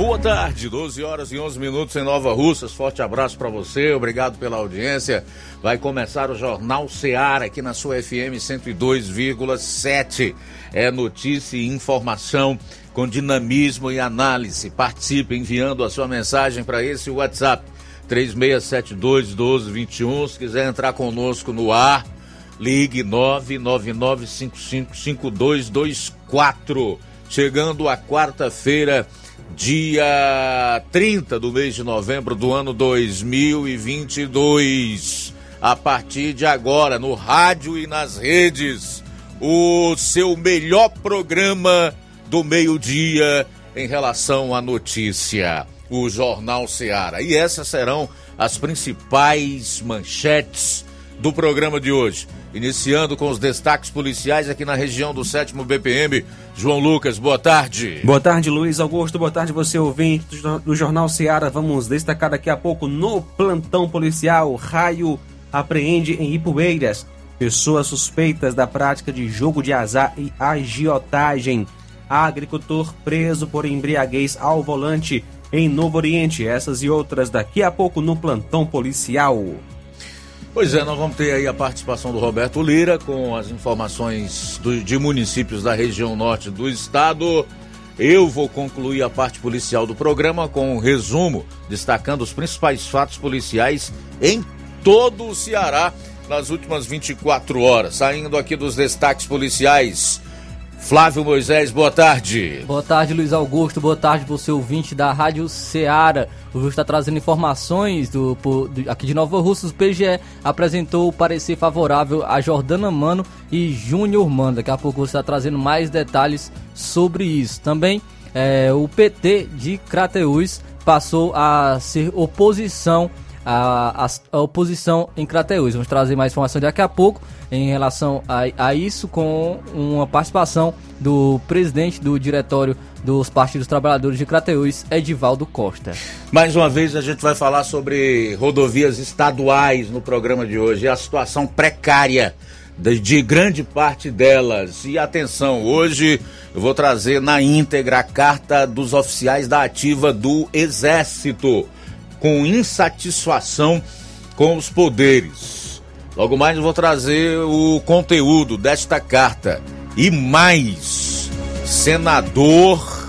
Boa tarde, 12 horas e 11 minutos em Nova Russas. Forte abraço para você, obrigado pela audiência. Vai começar o Jornal Seara aqui na sua FM 102,7. É notícia e informação com dinamismo e análise. Participe enviando a sua mensagem para esse WhatsApp 3672 1221. Se quiser entrar conosco no ar, ligue 999555224. Chegando a quarta-feira dia 30 do mês de novembro do ano 2022. A partir de agora, no rádio e nas redes, o seu melhor programa do meio-dia em relação à notícia, o Jornal Seara. E essas serão as principais manchetes do programa de hoje. Iniciando com os destaques policiais aqui na região do 7 BPM. João Lucas, boa tarde. Boa tarde, Luiz Augusto. Boa tarde, você ouvinte do Jornal Seara. Vamos destacar daqui a pouco no plantão policial. Raio apreende em Ipueiras pessoas suspeitas da prática de jogo de azar e agiotagem. Agricultor preso por embriaguez ao volante em Novo Oriente. Essas e outras daqui a pouco no plantão policial. Pois é, nós vamos ter aí a participação do Roberto Lira com as informações do, de municípios da região norte do estado. Eu vou concluir a parte policial do programa com um resumo, destacando os principais fatos policiais em todo o Ceará nas últimas 24 horas. Saindo aqui dos destaques policiais. Flávio Moisés, boa tarde. Boa tarde, Luiz Augusto. Boa tarde, você ouvinte da Rádio Ceará. O Augusto está trazendo informações do, do, aqui de Nova Russa. O PGE apresentou o parecer favorável a Jordana Mano e Júnior Mano. Daqui a pouco você está trazendo mais detalhes sobre isso. Também é, o PT de Crateús passou a ser oposição a, a, a, oposição em Crateús. Vamos trazer mais informação daqui a pouco em relação a, a isso com uma participação do presidente do diretório dos Partidos Trabalhadores de Crateús, Edivaldo Costa. Mais uma vez a gente vai falar sobre rodovias estaduais no programa de hoje a situação precária de grande parte delas. E atenção, hoje eu vou trazer na íntegra a carta dos oficiais da ativa do Exército com insatisfação com os poderes. Logo mais eu vou trazer o conteúdo desta carta. E mais, senador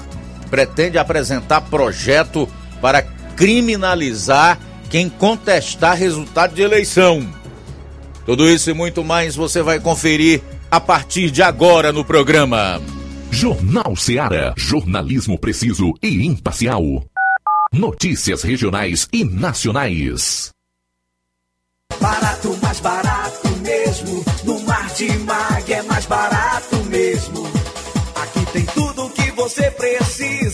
pretende apresentar projeto para criminalizar quem contestar resultado de eleição. Tudo isso e muito mais você vai conferir a partir de agora no programa. Jornal Seara. Jornalismo preciso e imparcial. Notícias regionais e nacionais. Barato, mais barato mesmo. No Mar de Mag é mais barato mesmo. Aqui tem tudo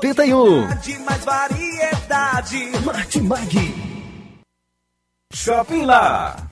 1981. Mais variedade. Martimag. Shopping Lá.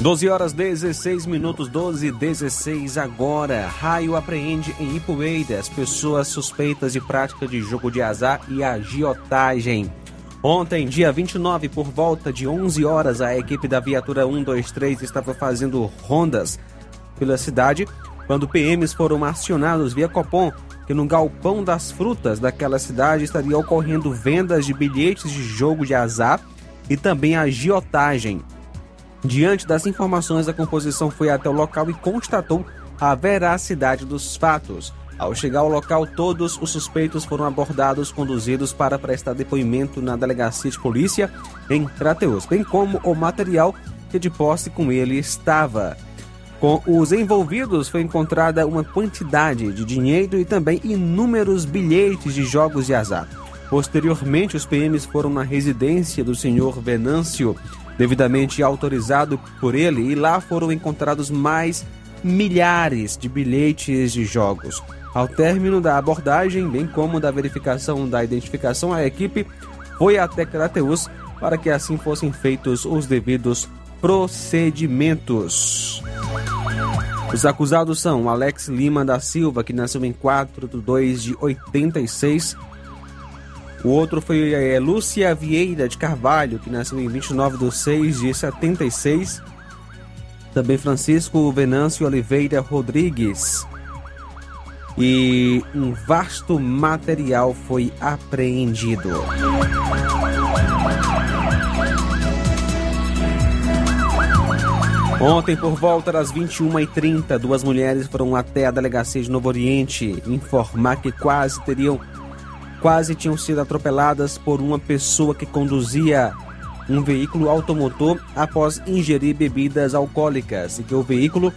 12 horas 16 minutos, 12 e 16 agora. Raio apreende em Ipueiras pessoas suspeitas de prática de jogo de azar e agiotagem. Ontem, dia 29, por volta de 11 horas, a equipe da viatura 123 estava fazendo rondas pela cidade quando PMs foram acionados via Copom que no galpão das frutas daquela cidade estaria ocorrendo vendas de bilhetes de jogo de azar e também agiotagem. Diante das informações, a composição foi até o local e constatou a veracidade dos fatos. Ao chegar ao local, todos os suspeitos foram abordados, conduzidos para prestar depoimento na delegacia de polícia em Crateus, bem como o material que de posse com ele estava. Com os envolvidos foi encontrada uma quantidade de dinheiro e também inúmeros bilhetes de jogos de azar. Posteriormente, os PMs foram na residência do senhor Venâncio devidamente autorizado por ele, e lá foram encontrados mais milhares de bilhetes de jogos. Ao término da abordagem, bem como da verificação da identificação, a equipe foi até Crateus para que assim fossem feitos os devidos procedimentos. Os acusados são Alex Lima da Silva, que nasceu em 4 de 2 de 86, o outro foi é, Lúcia Vieira de Carvalho, que nasceu em 29 de 6 de 76. Também Francisco Venâncio Oliveira Rodrigues. E um vasto material foi apreendido. Ontem, por volta das 21h30, duas mulheres foram até a delegacia de Novo Oriente informar que quase teriam quase tinham sido atropeladas por uma pessoa que conduzia um veículo automotor após ingerir bebidas alcoólicas e que o veículo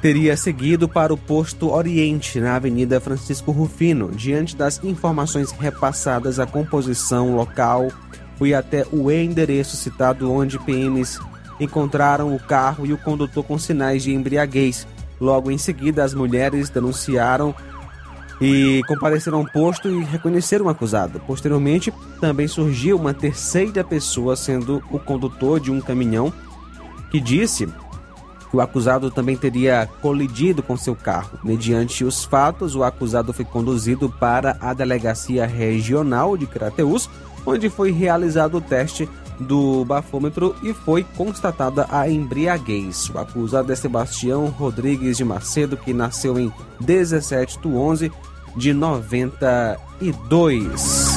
teria seguido para o posto Oriente, na Avenida Francisco Rufino. Diante das informações repassadas, a composição local foi até o endereço citado, onde PMs encontraram o carro e o condutor com sinais de embriaguez. Logo em seguida, as mulheres denunciaram e compareceram ao posto e reconheceram o acusado. Posteriormente, também surgiu uma terceira pessoa, sendo o condutor de um caminhão, que disse que o acusado também teria colidido com seu carro. Mediante os fatos, o acusado foi conduzido para a delegacia regional de Crateus, onde foi realizado o teste do bafômetro e foi constatada a embriaguez. O acusado é Sebastião Rodrigues de Macedo, que nasceu em 17 de 11 de 92.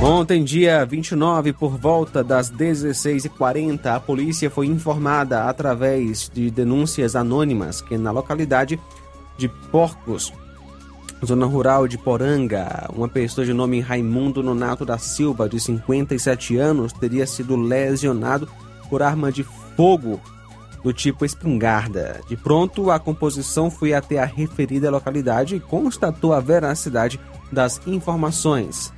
Ontem, dia 29, por volta das 16h40, a polícia foi informada através de denúncias anônimas que na localidade de Porcos zona rural de Poranga, uma pessoa de nome Raimundo Nonato da Silva, de 57 anos, teria sido lesionado por arma de fogo do tipo espingarda. De pronto, a composição foi até a referida localidade e constatou a veracidade das informações.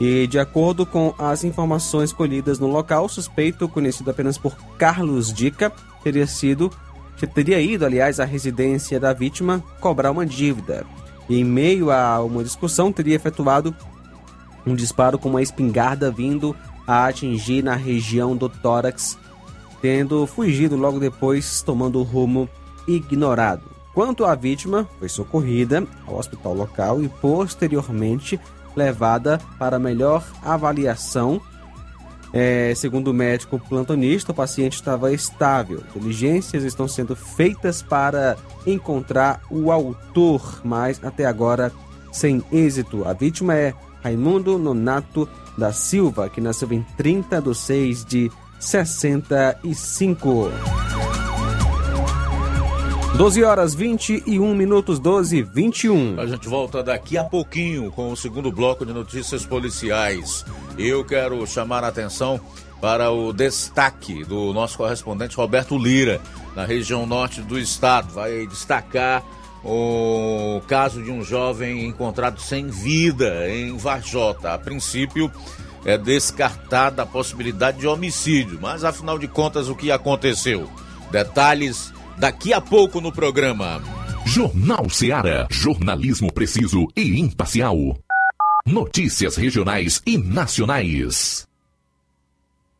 E, de acordo com as informações colhidas no local, o suspeito, conhecido apenas por Carlos Dica, teria sido teria ido, aliás, à residência da vítima cobrar uma dívida. E, em meio a uma discussão, teria efetuado um disparo com uma espingarda vindo a atingir na região do tórax, tendo fugido logo depois, tomando o rumo ignorado. Quanto à vítima, foi socorrida ao hospital local e posteriormente levada para melhor avaliação. É, segundo o médico plantonista, o paciente estava estável. Diligências estão sendo feitas para encontrar o autor, mas até agora sem êxito. A vítima é Raimundo Nonato da Silva, que nasceu em 30 de 6 de 65. 12 horas 21 minutos, 12 21. A gente volta daqui a pouquinho com o segundo bloco de notícias policiais. Eu quero chamar a atenção para o destaque do nosso correspondente Roberto Lira, na região norte do estado. Vai destacar o caso de um jovem encontrado sem vida em Varjota. A princípio, é descartada a possibilidade de homicídio, mas afinal de contas, o que aconteceu? Detalhes daqui a pouco no programa. Jornal Seara. Jornalismo preciso e imparcial. Notícias regionais e nacionais.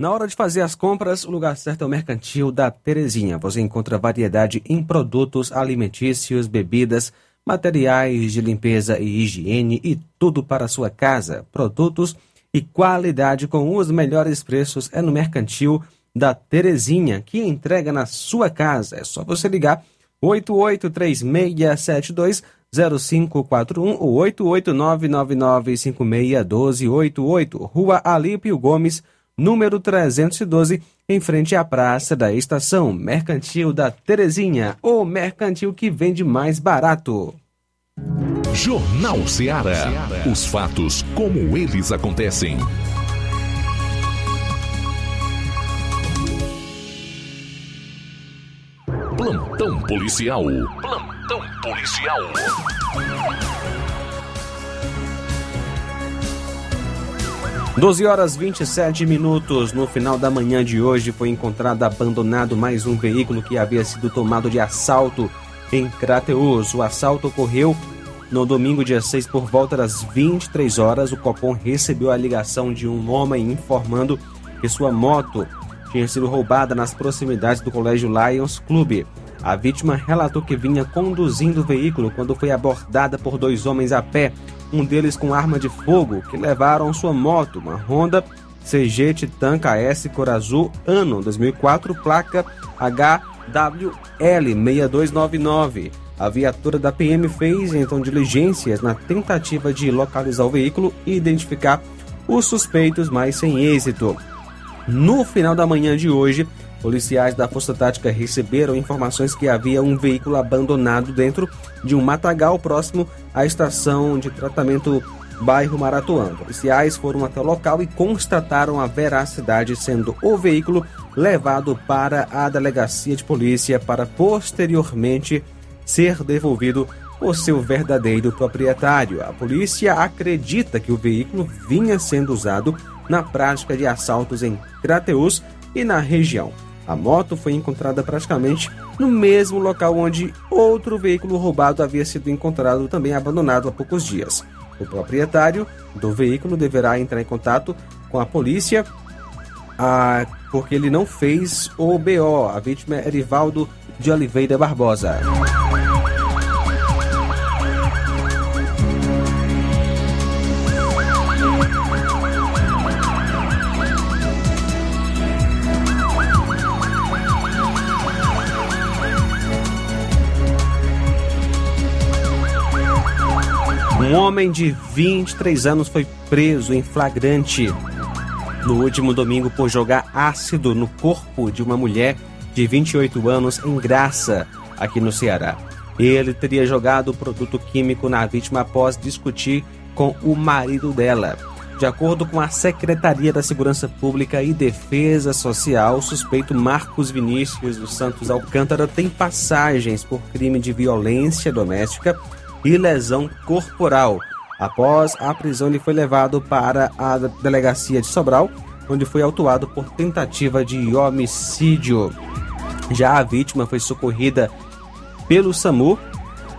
Na hora de fazer as compras, o lugar certo é o Mercantil da Terezinha. Você encontra variedade em produtos alimentícios, bebidas, materiais de limpeza e higiene e tudo para a sua casa. Produtos e qualidade com os melhores preços é no Mercantil da Terezinha, que entrega na sua casa. É só você ligar 883672 0541 ou 88999561288, Rua Alípio Gomes, número 312, em frente à Praça da Estação Mercantil da Terezinha, o mercantil que vende mais barato. Jornal Ceará. Os fatos como eles acontecem. Plantão policial. Plantão policial. Doze horas 27 minutos. No final da manhã de hoje foi encontrado abandonado mais um veículo que havia sido tomado de assalto em Crateus. O assalto ocorreu no domingo, dia 6, por volta das 23 horas. O Copom recebeu a ligação de um homem informando que sua moto tinha sido roubada nas proximidades do Colégio Lions Clube. A vítima relatou que vinha conduzindo o veículo quando foi abordada por dois homens a pé, um deles com arma de fogo, que levaram sua moto, uma Honda CG Titan KS cor azul, ano 2004, placa HWL6299. A viatura da PM fez então diligências na tentativa de localizar o veículo e identificar os suspeitos, mas sem êxito. No final da manhã de hoje, policiais da Força Tática receberam informações que havia um veículo abandonado dentro de um matagal próximo à estação de tratamento bairro Maratuã. Policiais foram até o local e constataram a veracidade, sendo o veículo levado para a delegacia de polícia para posteriormente ser devolvido por seu verdadeiro proprietário. A polícia acredita que o veículo vinha sendo usado na prática de assaltos em Crateus e na região. A moto foi encontrada praticamente no mesmo local onde outro veículo roubado havia sido encontrado também abandonado há poucos dias. O proprietário do veículo deverá entrar em contato com a polícia ah, porque ele não fez o BO. A vítima é Erivaldo de Oliveira Barbosa. Um homem de 23 anos foi preso em flagrante no último domingo por jogar ácido no corpo de uma mulher de 28 anos em Graça, aqui no Ceará. Ele teria jogado produto químico na vítima após discutir com o marido dela. De acordo com a Secretaria da Segurança Pública e Defesa Social, o suspeito Marcos Vinícius dos Santos Alcântara tem passagens por crime de violência doméstica e lesão corporal. Após a prisão, ele foi levado para a delegacia de Sobral, onde foi autuado por tentativa de homicídio. Já a vítima foi socorrida pelo SAMU.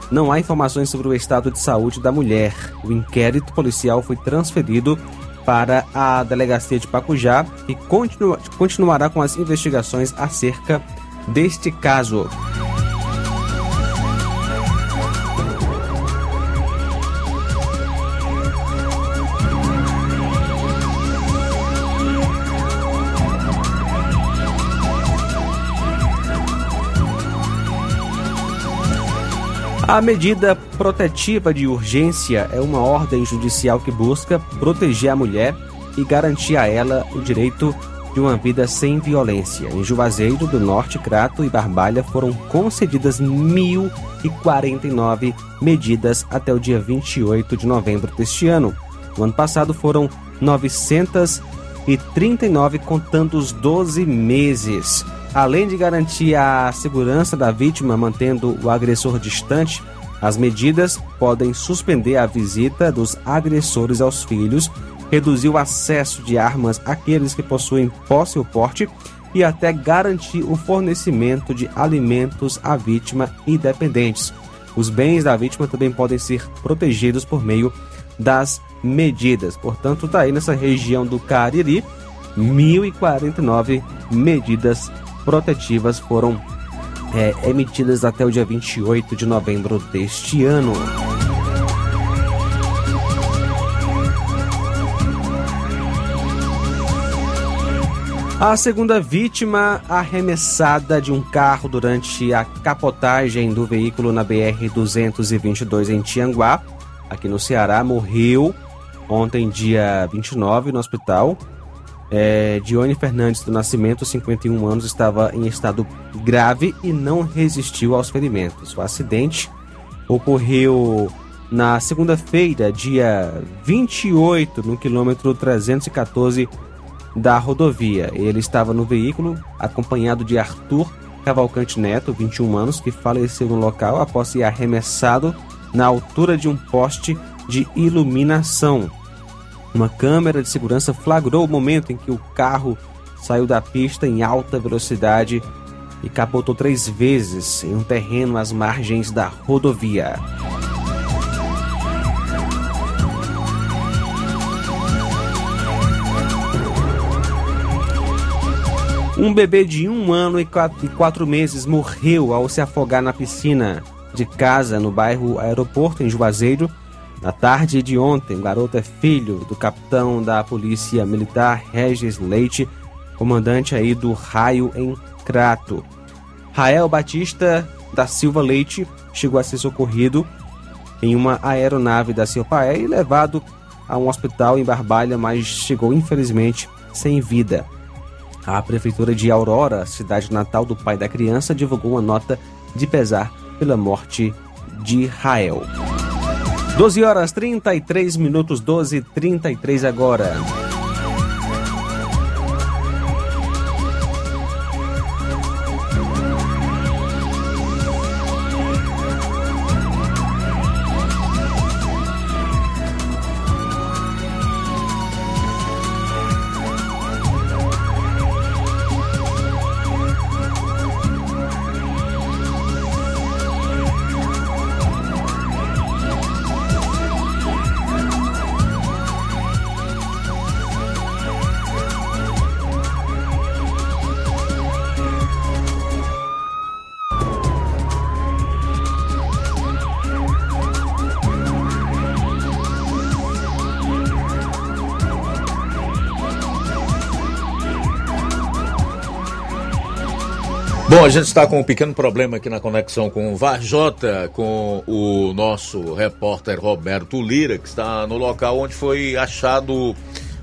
Não há informações sobre o estado de saúde da mulher. O inquérito policial foi transferido para a delegacia de Pacujá e continua, continuará com as investigações acerca deste caso. A medida protetiva de urgência é uma ordem judicial que busca proteger a mulher e garantir a ela o direito de uma vida sem violência. Em Juazeiro do Norte, Crato e Barbalha foram concedidas 1.049 medidas até o dia 28 de novembro deste ano. No ano passado foram 939 contando os 12 meses. Além de garantir a segurança da vítima mantendo o agressor distante, as medidas podem suspender a visita dos agressores aos filhos, reduzir o acesso de armas àqueles que possuem posse ou porte e até garantir o fornecimento de alimentos à vítima e dependentes. Os bens da vítima também podem ser protegidos por meio das medidas. Portanto, está aí nessa região do Cariri, 1.049 medidas protetivas foram é, emitidas até o dia 28 de novembro deste ano. A segunda vítima arremessada de um carro durante a capotagem do veículo na BR-222 em Tianguá, aqui no Ceará, morreu ontem, dia 29, no hospital é, Dione Fernandes do Nascimento, 51 anos, estava em estado grave e não resistiu aos ferimentos. O acidente ocorreu na segunda-feira, dia 28, no quilômetro 314 da rodovia. Ele estava no veículo acompanhado de Arthur Cavalcante Neto, 21 anos, que faleceu no local após ser arremessado na altura de um poste de iluminação. Uma câmera de segurança flagrou o momento em que o carro saiu da pista em alta velocidade e capotou três vezes em um terreno às margens da rodovia. Um bebê de um ano e quatro, e quatro meses morreu ao se afogar na piscina de casa no bairro Aeroporto, em Juazeiro, na tarde de ontem, o garoto é filho do capitão da Polícia Militar Regis Leite, comandante aí do Raio em Crato. Rael Batista da Silva Leite chegou a ser socorrido em uma aeronave da Silpaé e levado a um hospital em Barbalha, mas chegou infelizmente sem vida. A prefeitura de Aurora, cidade natal do pai da criança, divulgou uma nota de pesar pela morte de Rael. 12 horas 33 minutos, 12 e 33 agora. A gente está com um pequeno problema aqui na conexão com o Varjota, com o nosso repórter Roberto Lira, que está no local onde foi achado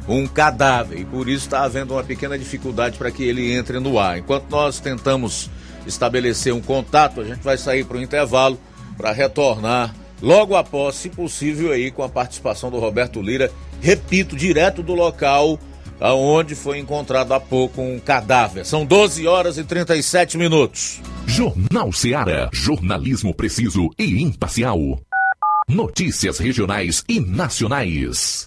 um cadáver e por isso está havendo uma pequena dificuldade para que ele entre no ar. Enquanto nós tentamos estabelecer um contato, a gente vai sair para o intervalo para retornar logo após, se possível, aí com a participação do Roberto Lira, repito, direto do local aonde foi encontrado há pouco um cadáver. São 12 horas e 37 minutos. Jornal Ceará, jornalismo preciso e imparcial. Notícias regionais e nacionais.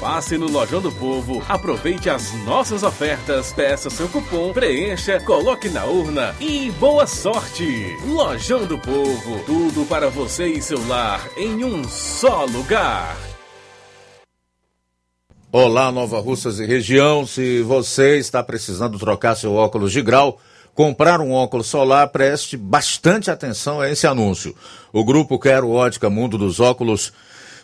Passe no Lojão do Povo, aproveite as nossas ofertas, peça seu cupom, preencha, coloque na urna e boa sorte! Lojão do Povo, tudo para você e seu lar em um só lugar. Olá, Nova Russas e região. Se você está precisando trocar seu óculos de grau, comprar um óculos solar, preste bastante atenção a esse anúncio. O grupo Quero Ótica Mundo dos Óculos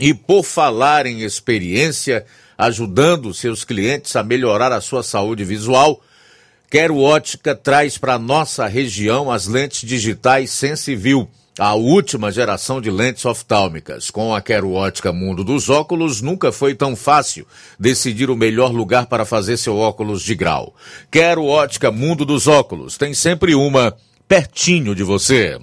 E por falar em experiência, ajudando seus clientes a melhorar a sua saúde visual, Quero Ótica traz para nossa região as lentes digitais Sensiview, a última geração de lentes oftálmicas. Com a Quero Ótica Mundo dos Óculos, nunca foi tão fácil decidir o melhor lugar para fazer seu óculos de grau. Quero Ótica Mundo dos Óculos, tem sempre uma pertinho de você.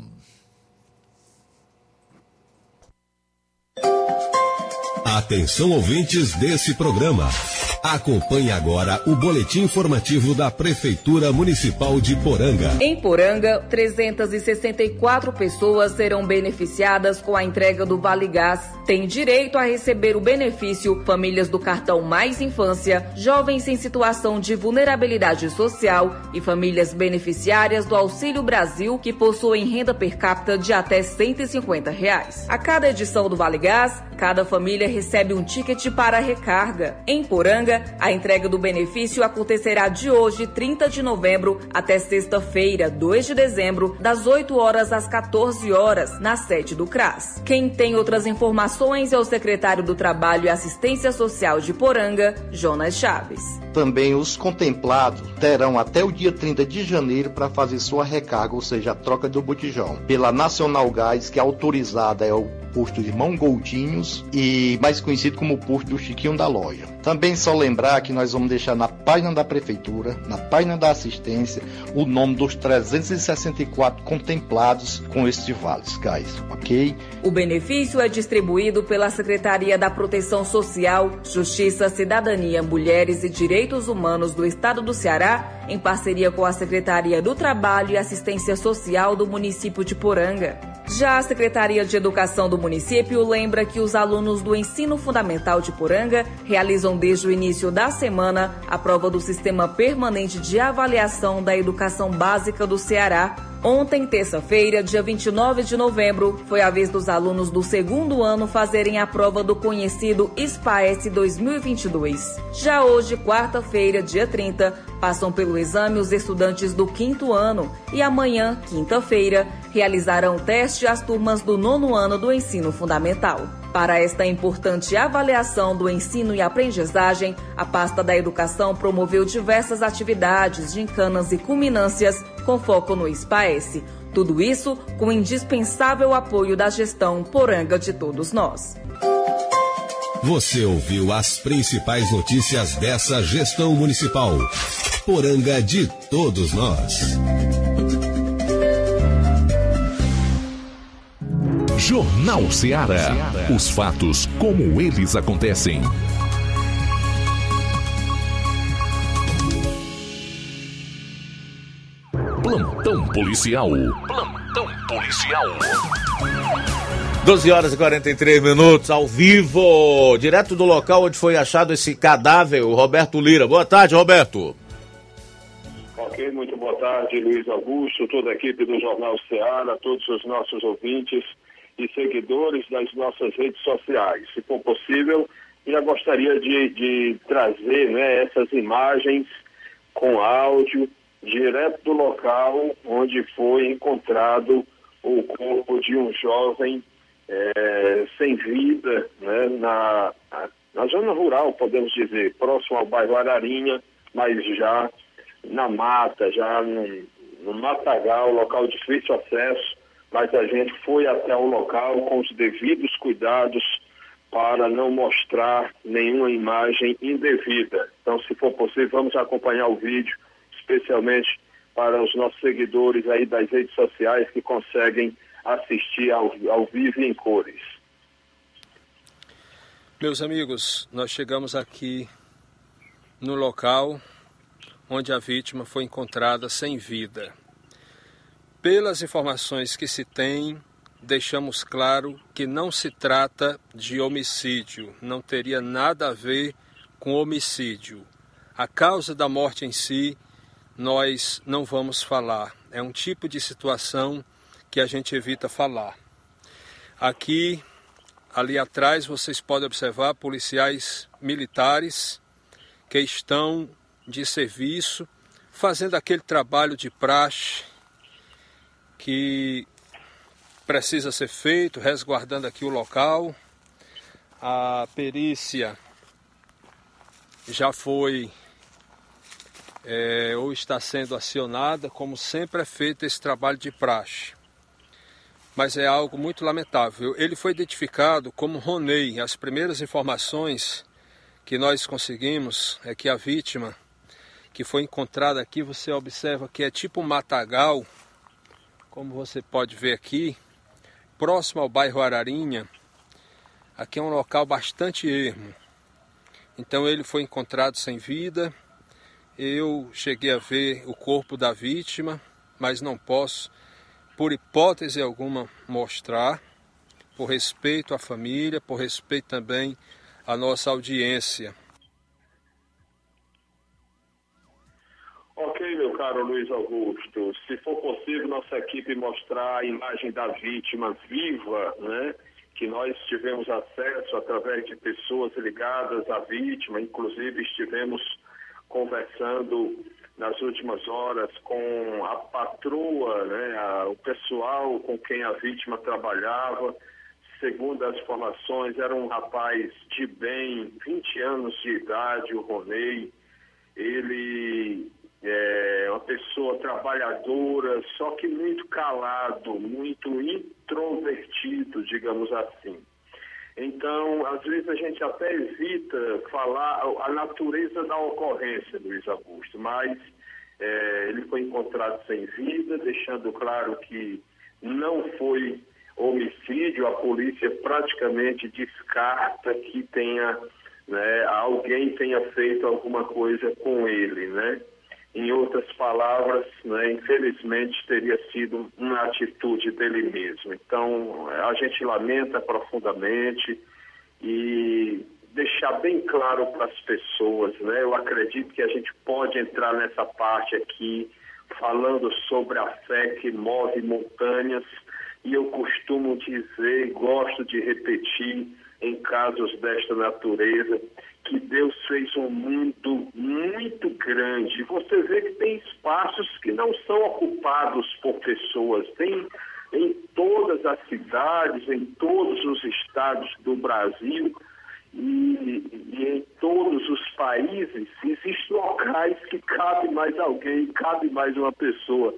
Atenção ouvintes desse programa. Acompanhe agora o boletim informativo da Prefeitura Municipal de Poranga. Em Poranga, 364 pessoas serão beneficiadas com a entrega do Vale Gás. Tem direito a receber o benefício famílias do cartão Mais Infância, jovens em situação de vulnerabilidade social e famílias beneficiárias do Auxílio Brasil que possuem renda per capita de até 150 reais. A cada edição do Vale Gás, cada família recebe um ticket para recarga. Em Poranga, Poranga, a entrega do benefício acontecerá de hoje, 30 de novembro, até sexta-feira, 2 de dezembro, das 8 horas às 14 horas, na sede do CRAS. Quem tem outras informações é o secretário do Trabalho e Assistência Social de Poranga, Jonas Chaves. Também os contemplados terão até o dia 30 de janeiro para fazer sua recarga, ou seja, a troca do botijão, pela Nacional Gás, que é autorizada é o posto Irmão Goldinhos e mais conhecido como posto do Chiquinho da Loja. Também só lembrar que nós vamos deixar na página da prefeitura, na página da assistência, o nome dos 364 contemplados com estes vales, guys, ok? O benefício é distribuído pela Secretaria da Proteção Social, Justiça, Cidadania, Mulheres e Direitos Humanos do Estado do Ceará, em parceria com a Secretaria do Trabalho e Assistência Social do município de Poranga. Já a Secretaria de Educação do município lembra que os alunos do ensino fundamental de Poranga realizam desde o início da semana a prova do Sistema Permanente de Avaliação da Educação Básica do Ceará. Ontem, terça-feira, dia 29 de novembro, foi a vez dos alunos do segundo ano fazerem a prova do conhecido SPAES 2022. Já hoje, quarta-feira, dia 30, passam pelo exame os estudantes do quinto ano e amanhã, quinta-feira, realizarão teste as turmas do nono ano do ensino fundamental. Para esta importante avaliação do ensino e aprendizagem, a pasta da educação promoveu diversas atividades, gincanas e culminâncias com foco no SPAES. Tudo isso com o indispensável apoio da gestão Poranga de todos nós. Você ouviu as principais notícias dessa gestão municipal. Poranga de todos nós. Jornal Ceará. Os fatos como eles acontecem. Plantão policial. Plantão policial. 12 horas e 43 minutos, ao vivo, direto do local onde foi achado esse cadáver, o Roberto Lira. Boa tarde, Roberto. Ok, muito boa tarde, Luiz Augusto, toda a equipe do Jornal Ceará, todos os nossos ouvintes e seguidores das nossas redes sociais. Se for possível, já gostaria de, de trazer né, essas imagens com áudio direto do local onde foi encontrado o corpo de um jovem é, sem vida né, na, na zona rural, podemos dizer, próximo ao bairro Ararinha, mas já na mata, já no, no matagal, local de difícil acesso, mas a gente foi até o local com os devidos cuidados para não mostrar nenhuma imagem indevida. Então, se for possível, vamos acompanhar o vídeo, especialmente para os nossos seguidores aí das redes sociais que conseguem assistir ao, ao vivo em cores. Meus amigos, nós chegamos aqui no local onde a vítima foi encontrada sem vida. Pelas informações que se tem, deixamos claro que não se trata de homicídio, não teria nada a ver com homicídio. A causa da morte em si, nós não vamos falar. É um tipo de situação que a gente evita falar. Aqui, ali atrás, vocês podem observar policiais militares que estão de serviço, fazendo aquele trabalho de praxe que precisa ser feito, resguardando aqui o local. A perícia já foi é, ou está sendo acionada, como sempre é feito esse trabalho de praxe. Mas é algo muito lamentável. Ele foi identificado como Ronei. As primeiras informações que nós conseguimos é que a vítima que foi encontrada aqui, você observa que é tipo um matagal, como você pode ver aqui, próximo ao bairro Ararinha. Aqui é um local bastante ermo. Então ele foi encontrado sem vida. Eu cheguei a ver o corpo da vítima, mas não posso, por hipótese alguma, mostrar, por respeito à família, por respeito também à nossa audiência. Ok, meu caro Luiz Augusto, se for possível, nossa equipe mostrar a imagem da vítima viva, né? que nós tivemos acesso através de pessoas ligadas à vítima, inclusive estivemos conversando nas últimas horas com a patroa, né, a, o pessoal com quem a vítima trabalhava. Segundo as informações, era um rapaz de bem, 20 anos de idade, o Ronei. Ele é uma pessoa trabalhadora, só que muito calado, muito introvertido, digamos assim. Então, às vezes a gente até evita falar a natureza da ocorrência, Luiz Augusto, mas é, ele foi encontrado sem vida, deixando claro que não foi homicídio, a polícia praticamente descarta que tenha, né, alguém tenha feito alguma coisa com ele, né? Em outras palavras, né, infelizmente teria sido uma atitude dele mesmo. Então, a gente lamenta profundamente e deixar bem claro para as pessoas, né? Eu acredito que a gente pode entrar nessa parte aqui falando sobre a fé que move montanhas e eu costumo dizer, gosto de repetir em casos desta natureza, que Deus fez um mundo muito grande. Você vê que tem espaços que não são ocupados por pessoas, tem em todas as cidades, em todos os estados do Brasil e, e em todos os países, existem locais que cabe mais alguém, cabe mais uma pessoa.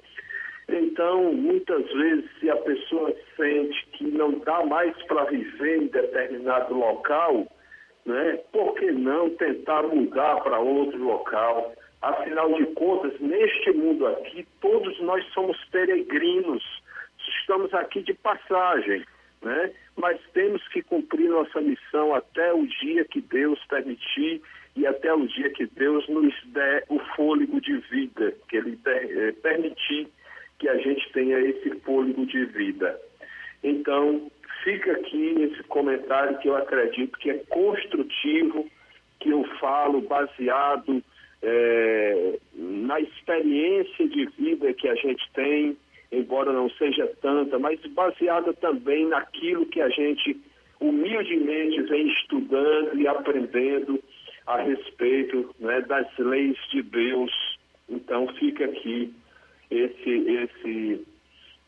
Então, muitas vezes, se a pessoa sente que não dá mais para viver em determinado local, né, por que não tentar mudar para outro local? Afinal de contas, neste mundo aqui, todos nós somos peregrinos, estamos aqui de passagem, né? mas temos que cumprir nossa missão até o dia que Deus permitir e até o dia que Deus nos der o fôlego de vida, que Ele eh, permitir que a gente tenha esse fôlego de vida. Então, fica aqui esse comentário que eu acredito que é construtivo, que eu falo baseado é, na experiência de vida que a gente tem, embora não seja tanta, mas baseada também naquilo que a gente humildemente vem estudando e aprendendo a respeito né, das leis de Deus. Então fica aqui esse, esse,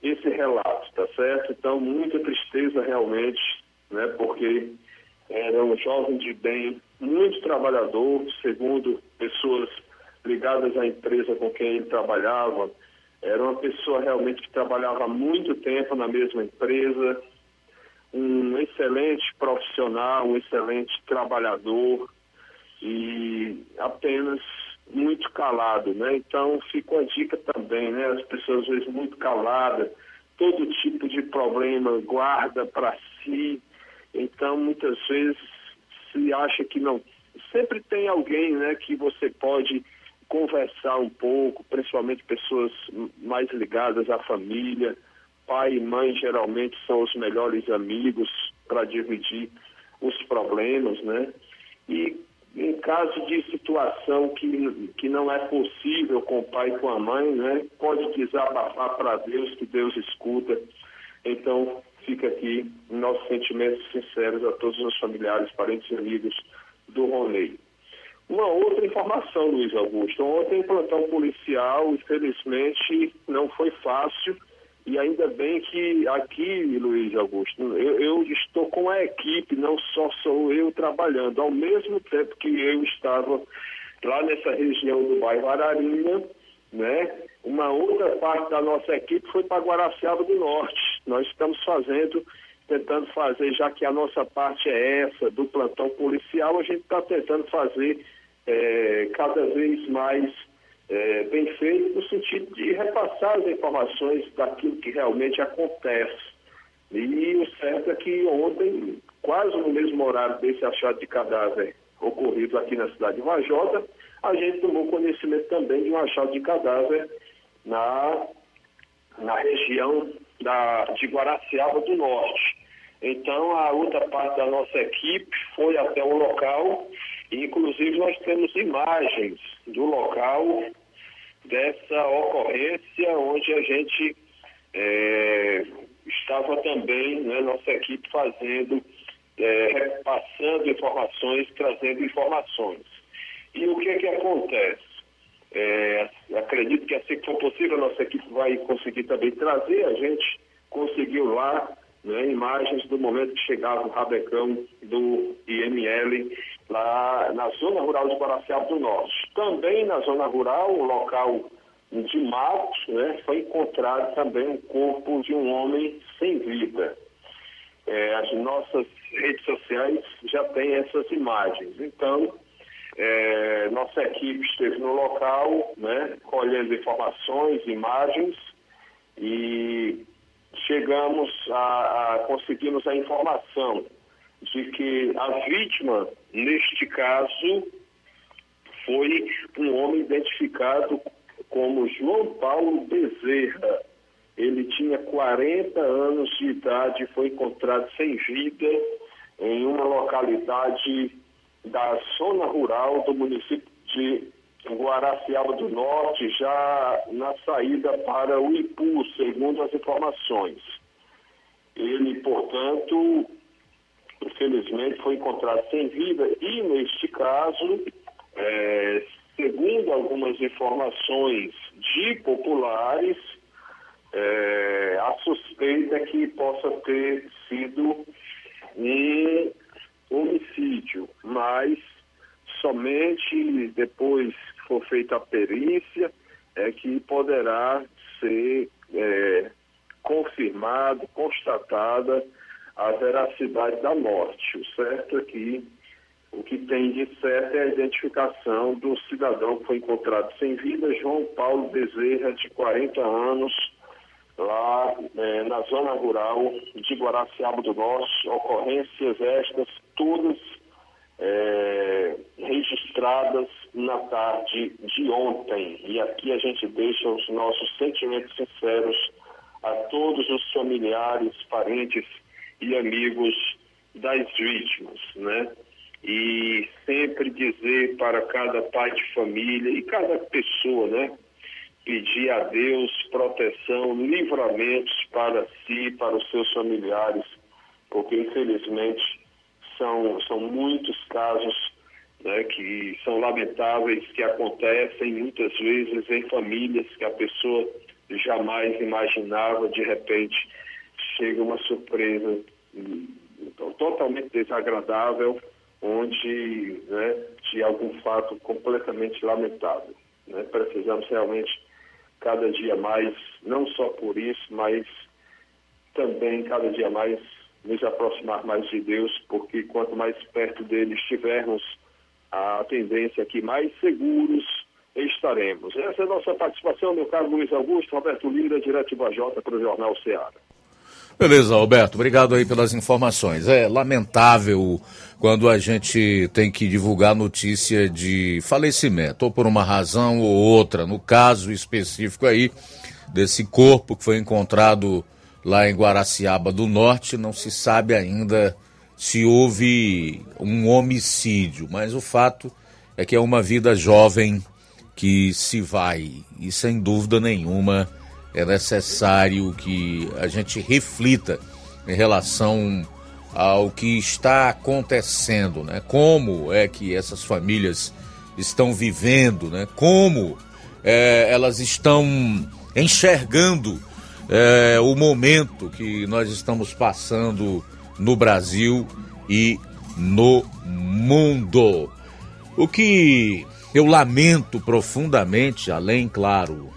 esse relato, tá certo? Então, muita tristeza realmente, né? Porque era um jovem de bem, muito trabalhador, segundo pessoas ligadas à empresa com quem ele trabalhava. Era uma pessoa realmente que trabalhava há muito tempo na mesma empresa, um excelente profissional, um excelente trabalhador e apenas muito calado, né? Então fica uma dica também, né? As pessoas às vezes muito caladas, todo tipo de problema guarda para si, então muitas vezes se acha que não. Sempre tem alguém, né, que você pode conversar um pouco, principalmente pessoas mais ligadas à família. Pai e mãe geralmente são os melhores amigos para dividir os problemas, né? E em caso de situação que, que não é possível com o pai e com a mãe, né, pode desabafar para Deus, que Deus escuta. Então, fica aqui nossos sentimentos sinceros a todos os familiares, parentes e amigos do Ronei. Uma outra informação, Luiz Augusto. Ontem, plantão policial, infelizmente, não foi fácil e ainda bem que aqui, Luiz Augusto, eu, eu, estou com a equipe, não só sou eu trabalhando. Ao mesmo tempo que eu estava lá nessa região do bairro Ararinha, né? Uma outra parte da nossa equipe foi para Guaraciaba do Norte. Nós estamos fazendo, tentando fazer, já que a nossa parte é essa, do plantão policial, a gente está tentando fazer é, cada vez mais é, bem feito no sentido de repassar as informações daquilo que realmente acontece. E o certo é que ontem, quase no mesmo horário desse achado de cadáver ocorrido aqui na cidade de Vajota, a gente tomou conhecimento também de um achado de cadáver na, na região da, de Guaraciaba do Norte. Então, a outra parte da nossa equipe foi até o local, e inclusive nós temos imagens do local dessa ocorrência onde a gente é, estava também né, nossa equipe fazendo, é, passando informações, trazendo informações. E o que é que acontece? É, acredito que assim que for possível, a nossa equipe vai conseguir também trazer. A gente conseguiu lá né, imagens do momento que chegava o rabecão do IML lá na zona rural de Guaraciaba do Norte. Também na zona rural, um local de matos, né, foi encontrado também o um corpo de um homem sem vida. É, as nossas redes sociais já têm essas imagens. Então, é, nossa equipe esteve no local, né, colhendo informações, imagens e chegamos a, a conseguimos a informação de que a vítima, neste caso, foi um homem identificado como João Paulo Bezerra. Ele tinha 40 anos de idade e foi encontrado sem vida em uma localidade da zona rural do município de Guaraciaba do Norte, já na saída para o Ipu, segundo as informações. Ele, portanto, infelizmente foi encontrado sem vida e, neste caso, é, segundo algumas informações de populares, é, a suspeita é que possa ter sido um homicídio, mas somente depois que for feita a perícia é que poderá ser é, confirmado, constatada a veracidade da morte. O certo é que o que tem de certo é a identificação do cidadão que foi encontrado sem vida, João Paulo Bezerra, de 40 anos, lá é, na zona rural de Guaraciaba do Norte. Ocorrências estas, todas é, registradas na tarde de ontem. E aqui a gente deixa os nossos sentimentos sinceros a todos os familiares, parentes e amigos das vítimas, né? e sempre dizer para cada pai de família e cada pessoa, né? Pedir a Deus proteção, livramentos para si, para os seus familiares, porque infelizmente são, são muitos casos né, que são lamentáveis, que acontecem muitas vezes em famílias que a pessoa jamais imaginava, de repente chega uma surpresa hum, totalmente desagradável onde né, de algum fato completamente lamentável. Né? Precisamos realmente cada dia mais, não só por isso, mas também cada dia mais nos aproximar mais de Deus, porque quanto mais perto dele estivermos, a tendência é que mais seguros estaremos. Essa é a nossa participação, meu caro Luiz Augusto, Roberto Lira, direto de Bajota para o Jornal Ceará. Beleza, Alberto, obrigado aí pelas informações. É lamentável quando a gente tem que divulgar notícia de falecimento, ou por uma razão ou outra. No caso específico aí, desse corpo que foi encontrado lá em Guaraciaba do Norte, não se sabe ainda se houve um homicídio, mas o fato é que é uma vida jovem que se vai, e sem dúvida nenhuma é necessário que a gente reflita em relação ao que está acontecendo, né? Como é que essas famílias estão vivendo, né? Como é, elas estão enxergando é, o momento que nós estamos passando no Brasil e no mundo. O que eu lamento profundamente, além, claro,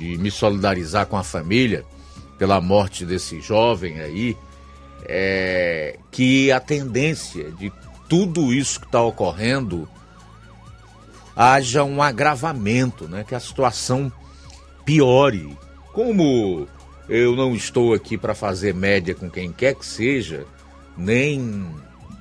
de me solidarizar com a família pela morte desse jovem aí, é que a tendência de tudo isso que está ocorrendo haja um agravamento, né? Que a situação piore. Como eu não estou aqui para fazer média com quem quer que seja, nem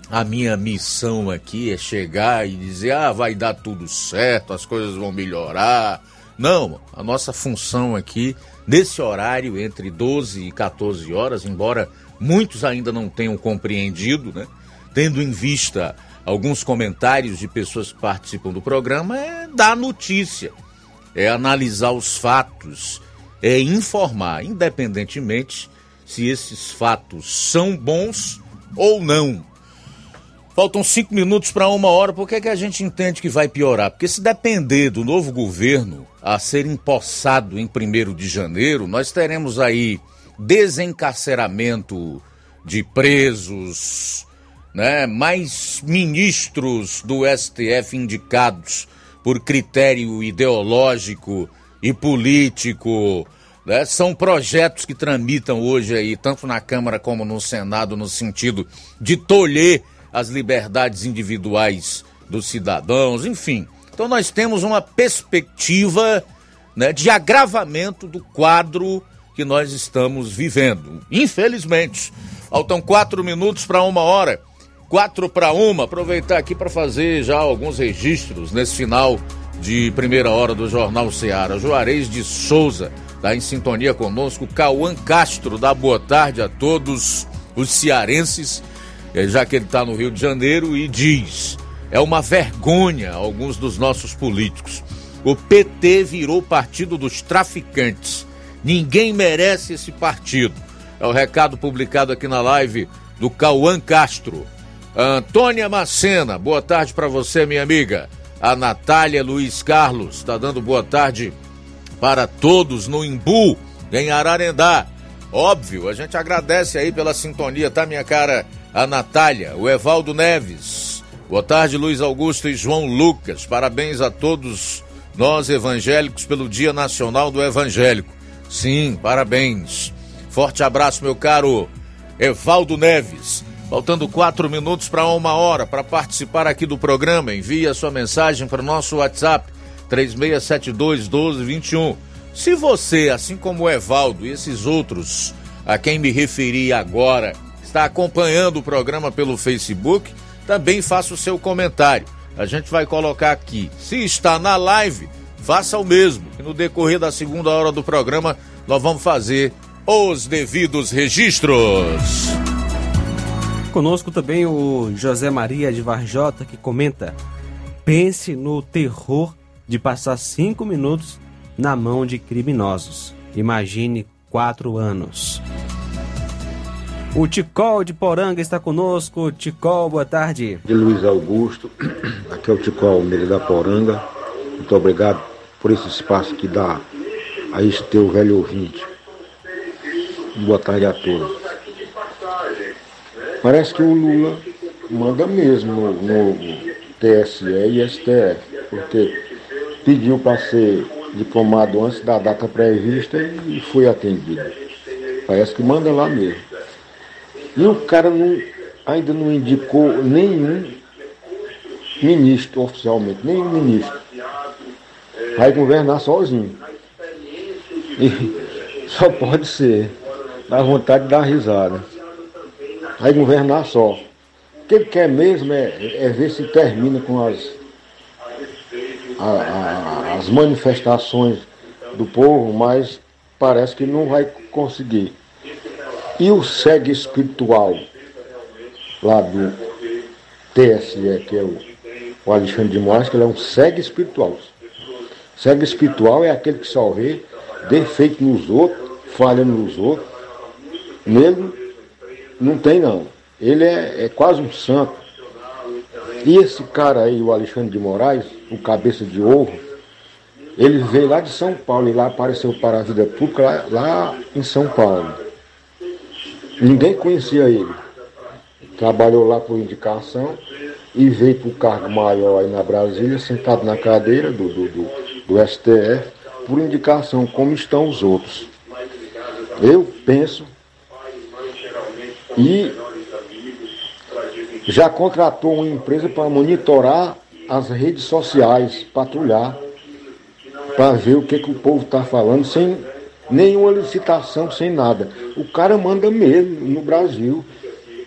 a minha missão aqui é chegar e dizer, ah, vai dar tudo certo, as coisas vão melhorar, não, a nossa função aqui, nesse horário entre 12 e 14 horas, embora muitos ainda não tenham compreendido, né? Tendo em vista alguns comentários de pessoas que participam do programa, é dar notícia, é analisar os fatos, é informar, independentemente se esses fatos são bons ou não. Faltam cinco minutos para uma hora, por que, é que a gente entende que vai piorar? Porque se depender do novo governo a ser empossado em 1 de janeiro, nós teremos aí desencarceramento de presos, né? mais ministros do STF indicados por critério ideológico e político. Né? São projetos que tramitam hoje aí, tanto na Câmara como no Senado, no sentido de tolher as liberdades individuais dos cidadãos, enfim. Então nós temos uma perspectiva né, de agravamento do quadro que nós estamos vivendo. Infelizmente. Faltam quatro minutos para uma hora. Quatro para uma. Aproveitar aqui para fazer já alguns registros nesse final de primeira hora do Jornal Ceará. Juarez de Souza está em sintonia conosco. Cauã Castro dá boa tarde a todos os cearenses, eh, já que ele está no Rio de Janeiro, e diz: é uma vergonha alguns dos nossos políticos. O PT virou partido dos traficantes. Ninguém merece esse partido. É o recado publicado aqui na live do Cauã Castro. Antônia Macena, boa tarde para você, minha amiga. A Natália Luiz Carlos está dando boa tarde para todos no Imbu, em Ararendá. Óbvio, a gente agradece aí pela sintonia, tá, minha cara? A Natália, o Evaldo Neves. Boa tarde, Luiz Augusto e João Lucas. Parabéns a todos nós evangélicos pelo Dia Nacional do Evangélico. Sim, parabéns. Forte abraço, meu caro Evaldo Neves. Faltando quatro minutos para uma hora para participar aqui do programa, envie a sua mensagem para o nosso WhatsApp 3672 1221. Se você, assim como o Evaldo e esses outros a quem me referi agora, está acompanhando o programa pelo Facebook, também faça o seu comentário. A gente vai colocar aqui. Se está na live, faça o mesmo. E no decorrer da segunda hora do programa, nós vamos fazer os devidos registros. Conosco também o José Maria de Varjota, que comenta: pense no terror de passar cinco minutos na mão de criminosos. Imagine quatro anos. O Ticol de Poranga está conosco. Ticol, boa tarde. De Luiz Augusto, aqui é o Ticol Almeida da Poranga. Muito obrigado por esse espaço que dá a este teu velho ouvinte. Boa tarde a todos. Parece que o Lula manda mesmo no, no TSE e STF, porque pediu para ser diplomado antes da data prevista e foi atendido. Parece que manda lá mesmo. E o cara não, ainda não indicou nenhum ministro oficialmente, nenhum ministro. Vai governar sozinho. E só pode ser. Dá vontade de dar risada. Vai governar só. O que ele quer mesmo é, é ver se termina com as, a, a, as manifestações do povo, mas parece que não vai conseguir. E o segue espiritual lá do TSE, que é o, o Alexandre de Moraes, que ele é um segue espiritual. Segue espiritual é aquele que só vê defeito nos outros, falha nos outros, Nele não tem não. Ele é, é quase um santo. E esse cara aí, o Alexandre de Moraes, o cabeça de ovo, ele veio lá de São Paulo e lá apareceu para a vida pública lá, lá em São Paulo. Ninguém conhecia ele. Trabalhou lá por indicação e veio para o cargo maior aí na Brasília, sentado na cadeira do, do, do, do STF, por indicação, como estão os outros. Eu penso e já contratou uma empresa para monitorar as redes sociais, patrulhar, para ver o que, que o povo está falando, sem nenhuma licitação, sem nada. O cara manda mesmo no Brasil.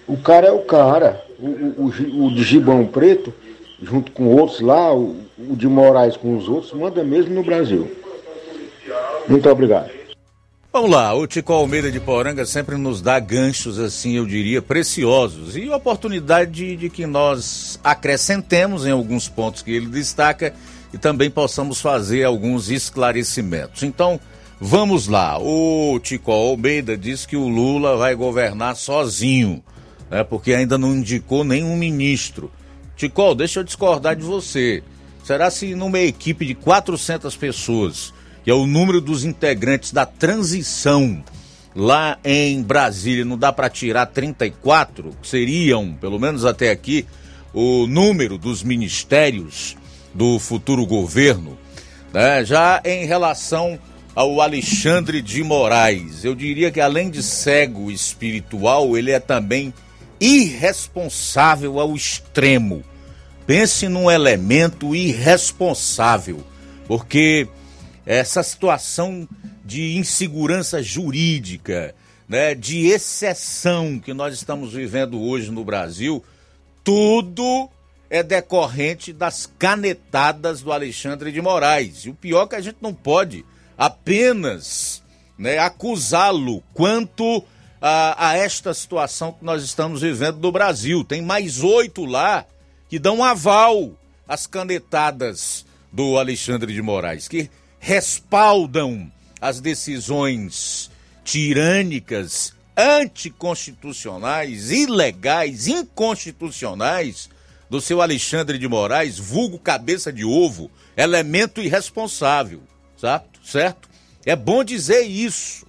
O cara é o cara. O, o, o de Gibão Preto, junto com outros lá, o, o de Moraes com os outros, manda mesmo no Brasil. Muito obrigado. Vamos lá, o Tico Almeida de Poranga sempre nos dá ganchos, assim, eu diria, preciosos e oportunidade de, de, que nós acrescentemos em alguns pontos que ele destaca e também possamos fazer alguns esclarecimentos. Então, Vamos lá, o Tico Almeida diz que o Lula vai governar sozinho, né, porque ainda não indicou nenhum ministro. Tico, deixa eu discordar de você. Será se numa equipe de 400 pessoas, que é o número dos integrantes da transição lá em Brasília, não dá para tirar 34, que seriam, pelo menos até aqui, o número dos ministérios do futuro governo? Né? Já em relação ao Alexandre de Moraes, eu diria que além de cego espiritual, ele é também irresponsável ao extremo. Pense num elemento irresponsável, porque essa situação de insegurança jurídica, né, de exceção que nós estamos vivendo hoje no Brasil, tudo é decorrente das canetadas do Alexandre de Moraes. E o pior é que a gente não pode apenas né, acusá-lo quanto a, a, esta situação que nós estamos vivendo no Brasil. Tem mais oito lá que dão aval às canetadas do Alexandre de Moraes, que respaldam as decisões tirânicas, anticonstitucionais, ilegais, inconstitucionais do seu Alexandre de Moraes, vulgo cabeça de ovo, elemento irresponsável, certo? Certo? É bom dizer isso.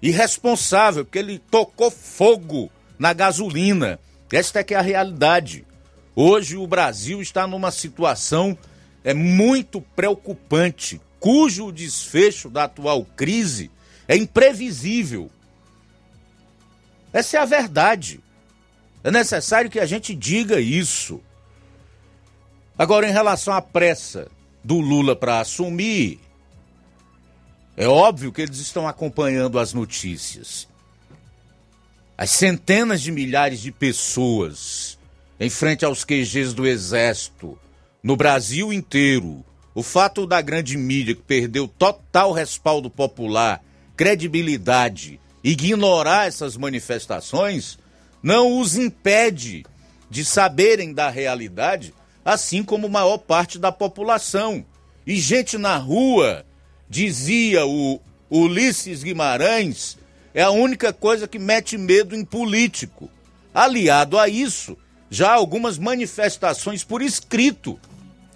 Irresponsável, porque ele tocou fogo na gasolina. Esta é que é a realidade. Hoje o Brasil está numa situação é muito preocupante cujo desfecho da atual crise é imprevisível. Essa é a verdade. É necessário que a gente diga isso. Agora, em relação à pressa do Lula para assumir, é óbvio que eles estão acompanhando as notícias. As centenas de milhares de pessoas em frente aos QGs do Exército, no Brasil inteiro, o fato da grande mídia que perdeu total respaldo popular, credibilidade, ignorar essas manifestações, não os impede de saberem da realidade, assim como maior parte da população. E gente na rua, dizia o Ulisses Guimarães, é a única coisa que mete medo em político. Aliado a isso, já algumas manifestações por escrito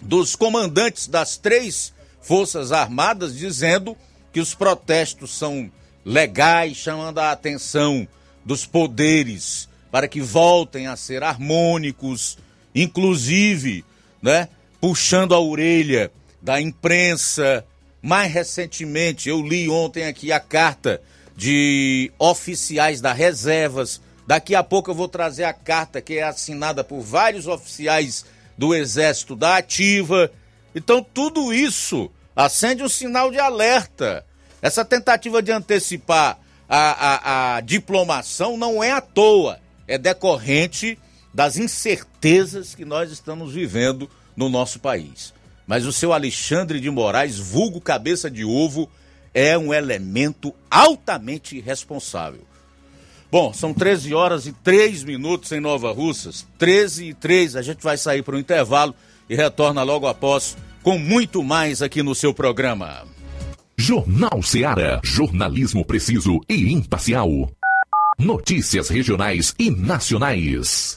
dos comandantes das três Forças Armadas dizendo que os protestos são legais, chamando a atenção dos poderes para que voltem a ser harmônicos, inclusive, né, puxando a orelha da imprensa. Mais recentemente, eu li ontem aqui a carta de oficiais das reservas. Daqui a pouco eu vou trazer a carta que é assinada por vários oficiais do Exército da Ativa. Então, tudo isso acende um sinal de alerta. Essa tentativa de antecipar a, a, a diplomação não é à toa, é decorrente das incertezas que nós estamos vivendo no nosso país. Mas o seu Alexandre de Moraes, vulgo cabeça de ovo, é um elemento altamente irresponsável. Bom, são 13 horas e 3 minutos em Nova Russas. 13 e 3, a gente vai sair para o intervalo e retorna logo após com muito mais aqui no seu programa. Jornal Seara. Jornalismo preciso e imparcial. Notícias regionais e nacionais.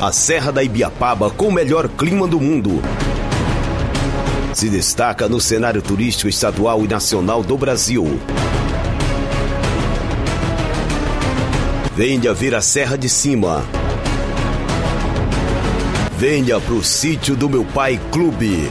A Serra da Ibiapaba com o melhor clima do mundo. Se destaca no cenário turístico estadual e nacional do Brasil. Venha ver a Serra de Cima. Venha pro sítio do meu pai Clube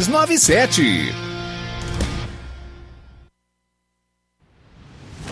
6297.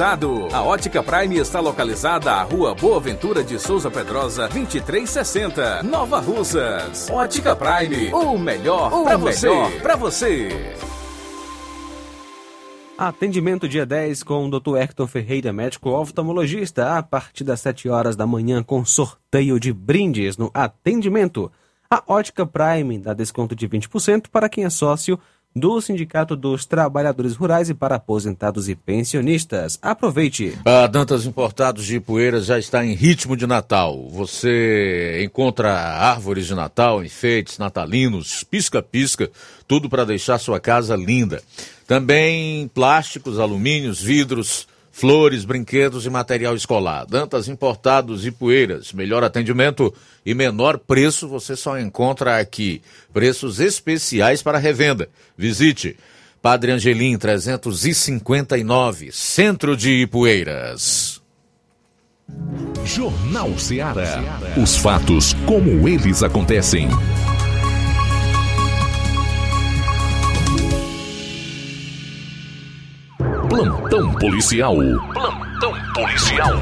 A Ótica Prime está localizada à Rua Boa Ventura de Souza Pedrosa, 2360, Nova Russas. Ótica Prime, o melhor para você. Pra você. Atendimento dia 10 com o Dr. Hector Ferreira, médico oftalmologista, a partir das 7 horas da manhã com sorteio de brindes no atendimento. A Ótica Prime dá desconto de 20% para quem é sócio do Sindicato dos Trabalhadores Rurais e para aposentados e pensionistas. Aproveite! A Dantas Importados de Ipueiras já está em ritmo de Natal. Você encontra árvores de Natal, enfeites natalinos, pisca-pisca, tudo para deixar sua casa linda. Também plásticos, alumínios, vidros, flores, brinquedos e material escolar. Dantas Importados e Poeiras. Melhor atendimento e menor preço você só encontra aqui. Preços especiais para revenda. Visite Padre Angelim 359, Centro de Ipueiras. Jornal Ceará. Os fatos como eles acontecem. Plantão policial. Plantão policial.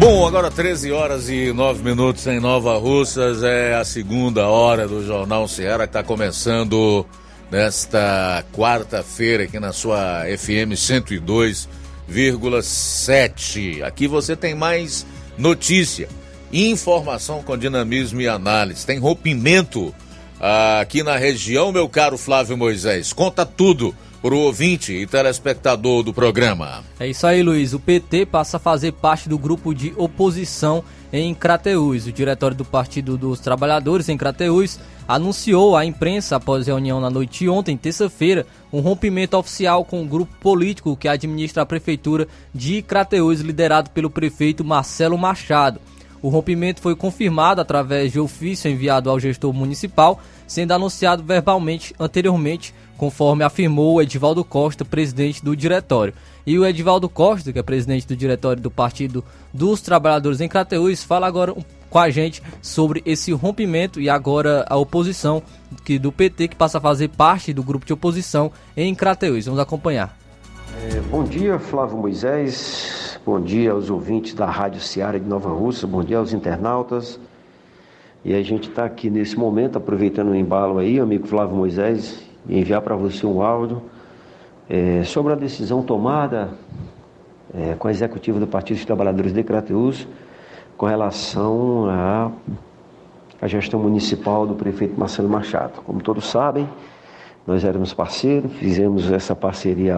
Bom, agora 13 horas e 9 minutos em Nova Russas, é a segunda hora do Jornal Ceará que está começando nesta quarta-feira aqui na sua FM 102,7. Aqui você tem mais notícia, informação com dinamismo e análise, tem rompimento aqui na região, meu caro Flávio Moisés. Conta tudo para o ouvinte e telespectador do programa. É isso aí, Luiz. O PT passa a fazer parte do grupo de oposição em Crateús. O diretório do Partido dos Trabalhadores em Crateús anunciou à imprensa, após reunião na noite de ontem, terça-feira, um rompimento oficial com o grupo político que administra a prefeitura de Crateús, liderado pelo prefeito Marcelo Machado. O rompimento foi confirmado através de ofício enviado ao gestor municipal, sendo anunciado verbalmente anteriormente, conforme afirmou o Edivaldo Costa, presidente do diretório. E o Edivaldo Costa, que é presidente do diretório do Partido dos Trabalhadores em Crateús, fala agora com a gente sobre esse rompimento e agora a oposição que do PT que passa a fazer parte do grupo de oposição em Crateús. Vamos acompanhar. É, bom dia, Flávio Moisés, bom dia aos ouvintes da Rádio Seara de Nova Rússia, bom dia aos internautas. E a gente está aqui nesse momento, aproveitando o embalo aí, amigo Flávio Moisés, enviar para você um áudio é, sobre a decisão tomada é, com a executiva do Partido dos Trabalhadores de Crateus com relação à, à gestão municipal do prefeito Marcelo Machado. Como todos sabem, nós éramos parceiros, fizemos essa parceria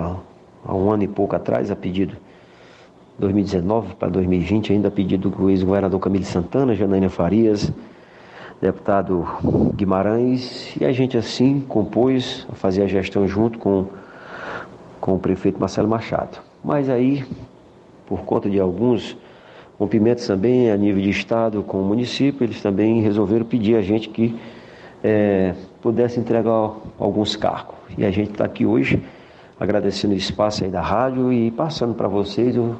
há um ano e pouco atrás, a pedido 2019 para 2020, ainda a pedido do ex-governador Camilo Santana, Janaína Farias, deputado Guimarães, e a gente assim compôs a fazer a gestão junto com, com o prefeito Marcelo Machado. Mas aí, por conta de alguns rompimentos também a nível de Estado com o município, eles também resolveram pedir a gente que é, pudesse entregar alguns cargos. E a gente está aqui hoje agradecendo o espaço aí da rádio e passando para vocês o,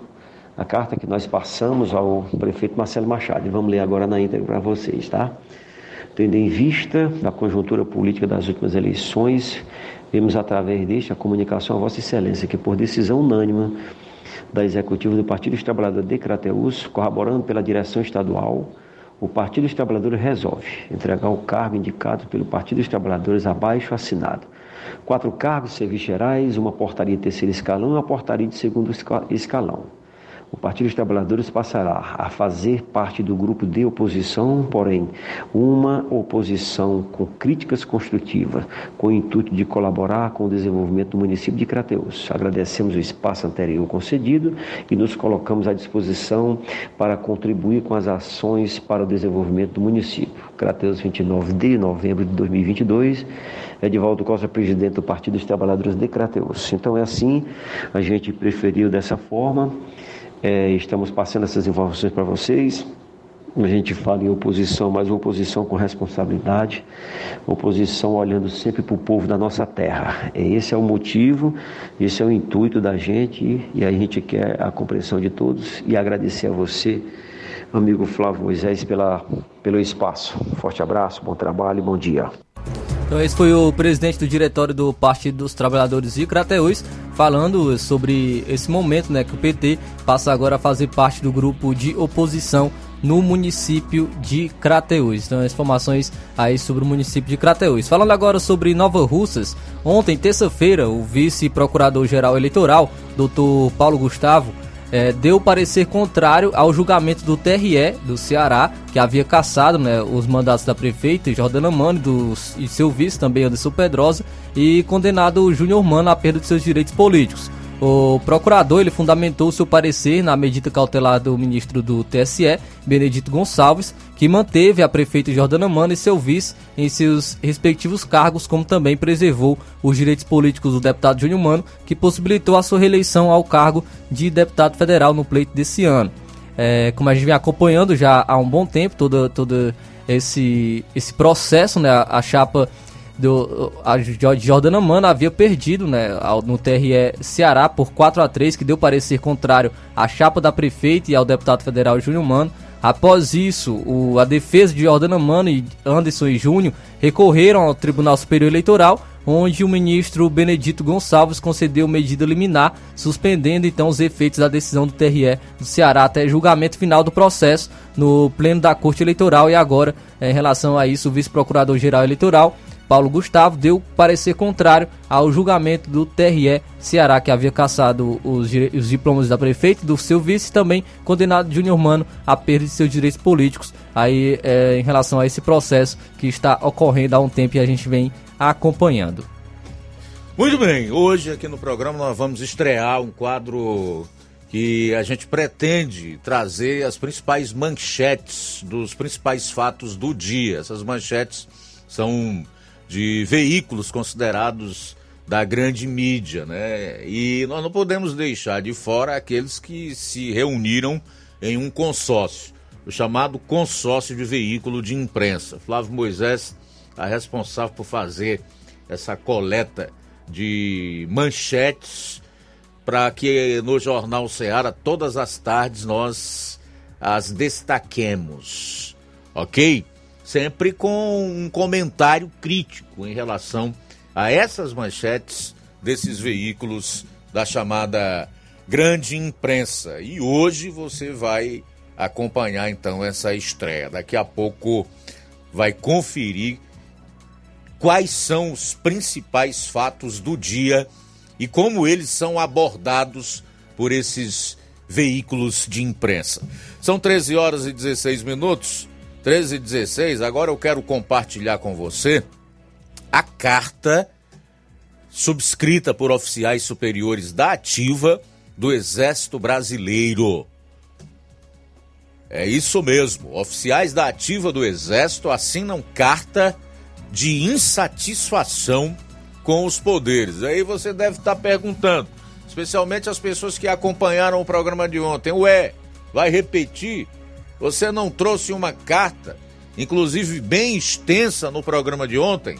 a carta que nós passamos ao prefeito Marcelo Machado. E vamos ler agora na íntegra para vocês, tá? Tendo em vista a conjuntura política das últimas eleições, vemos através deste a comunicação a Vossa Excelência que, por decisão unânime da Executiva do Partido dos Trabalhadores de Crateus, corroborando pela direção estadual, o Partido dos Trabalhadores resolve entregar o cargo indicado pelo Partido dos Trabalhadores abaixo assinado. Quatro cargos serviços gerais, uma portaria de terceiro escalão e uma portaria de segundo escalão o Partido dos Trabalhadores passará a fazer parte do grupo de oposição, porém, uma oposição com críticas construtivas, com o intuito de colaborar com o desenvolvimento do município de Crateus. Agradecemos o espaço anterior concedido e nos colocamos à disposição para contribuir com as ações para o desenvolvimento do município. Crateus, 29 de novembro de 2022. Edivaldo Costa, presidente do Partido dos Trabalhadores de Crateus. Então é assim, a gente preferiu dessa forma. É, estamos passando essas informações para vocês. A gente fala em oposição, mas oposição com responsabilidade, oposição olhando sempre para o povo da nossa terra. Esse é o motivo, esse é o intuito da gente e a gente quer a compreensão de todos e agradecer a você, amigo Flávio Moisés, pela, pelo espaço. Forte abraço, bom trabalho e bom dia. Então esse foi o presidente do diretório do Partido dos Trabalhadores de Crateús falando sobre esse momento, né, que o PT passa agora a fazer parte do grupo de oposição no município de Crateús. Então, as informações aí sobre o município de Crateús. Falando agora sobre Nova Russas, ontem, terça-feira, o vice-procurador-geral eleitoral, doutor Paulo Gustavo, é, deu parecer contrário ao julgamento do TRE do Ceará, que havia cassado né, os mandatos da prefeita Jordana Mano dos, e seu vice também Anderson Pedrosa e condenado o Júnior Mano à perda de seus direitos políticos. O procurador ele fundamentou seu parecer na medida cautelar do ministro do TSE, Benedito Gonçalves, que manteve a prefeita Jordana Mano e seu vice em seus respectivos cargos, como também preservou os direitos políticos do deputado Júnior Mano, que possibilitou a sua reeleição ao cargo de deputado federal no pleito desse ano. É, como a gente vem acompanhando já há um bom tempo todo, todo esse, esse processo, né, a, a chapa do, a Jordana Mano havia perdido né, no TRE Ceará por 4 a 3 que deu parecer contrário à chapa da prefeita e ao deputado federal Júnior Mano. Após isso, o, a defesa de Jordana Mano e Anderson e Júnior recorreram ao Tribunal Superior Eleitoral, onde o ministro Benedito Gonçalves concedeu medida liminar, suspendendo então os efeitos da decisão do TRE do Ceará até julgamento final do processo no pleno da Corte Eleitoral. E agora, em relação a isso, o vice-procurador-geral eleitoral Paulo Gustavo deu parecer contrário ao julgamento do TRE Ceará, que havia cassado os, os diplomas da prefeita e do seu vice, também condenado Júnior Mano à perda de seus direitos políticos, aí é, em relação a esse processo que está ocorrendo há um tempo e a gente vem acompanhando. Muito bem, hoje aqui no programa nós vamos estrear um quadro que a gente pretende trazer as principais manchetes dos principais fatos do dia. Essas manchetes são de veículos considerados da grande mídia, né? E nós não podemos deixar de fora aqueles que se reuniram em um consórcio, o chamado consórcio de veículo de imprensa. Flávio Moisés é responsável por fazer essa coleta de manchetes para que no jornal Ceará todas as tardes nós as destaquemos, ok? Sempre com um comentário crítico em relação a essas manchetes desses veículos da chamada grande imprensa. E hoje você vai acompanhar então essa estreia. Daqui a pouco vai conferir quais são os principais fatos do dia e como eles são abordados por esses veículos de imprensa. São 13 horas e 16 minutos. 13 e 16. Agora eu quero compartilhar com você a carta subscrita por oficiais superiores da Ativa do Exército Brasileiro. É isso mesmo. Oficiais da Ativa do Exército assinam carta de insatisfação com os poderes. Aí você deve estar perguntando, especialmente as pessoas que acompanharam o programa de ontem: Ué, vai repetir? Você não trouxe uma carta, inclusive bem extensa no programa de ontem?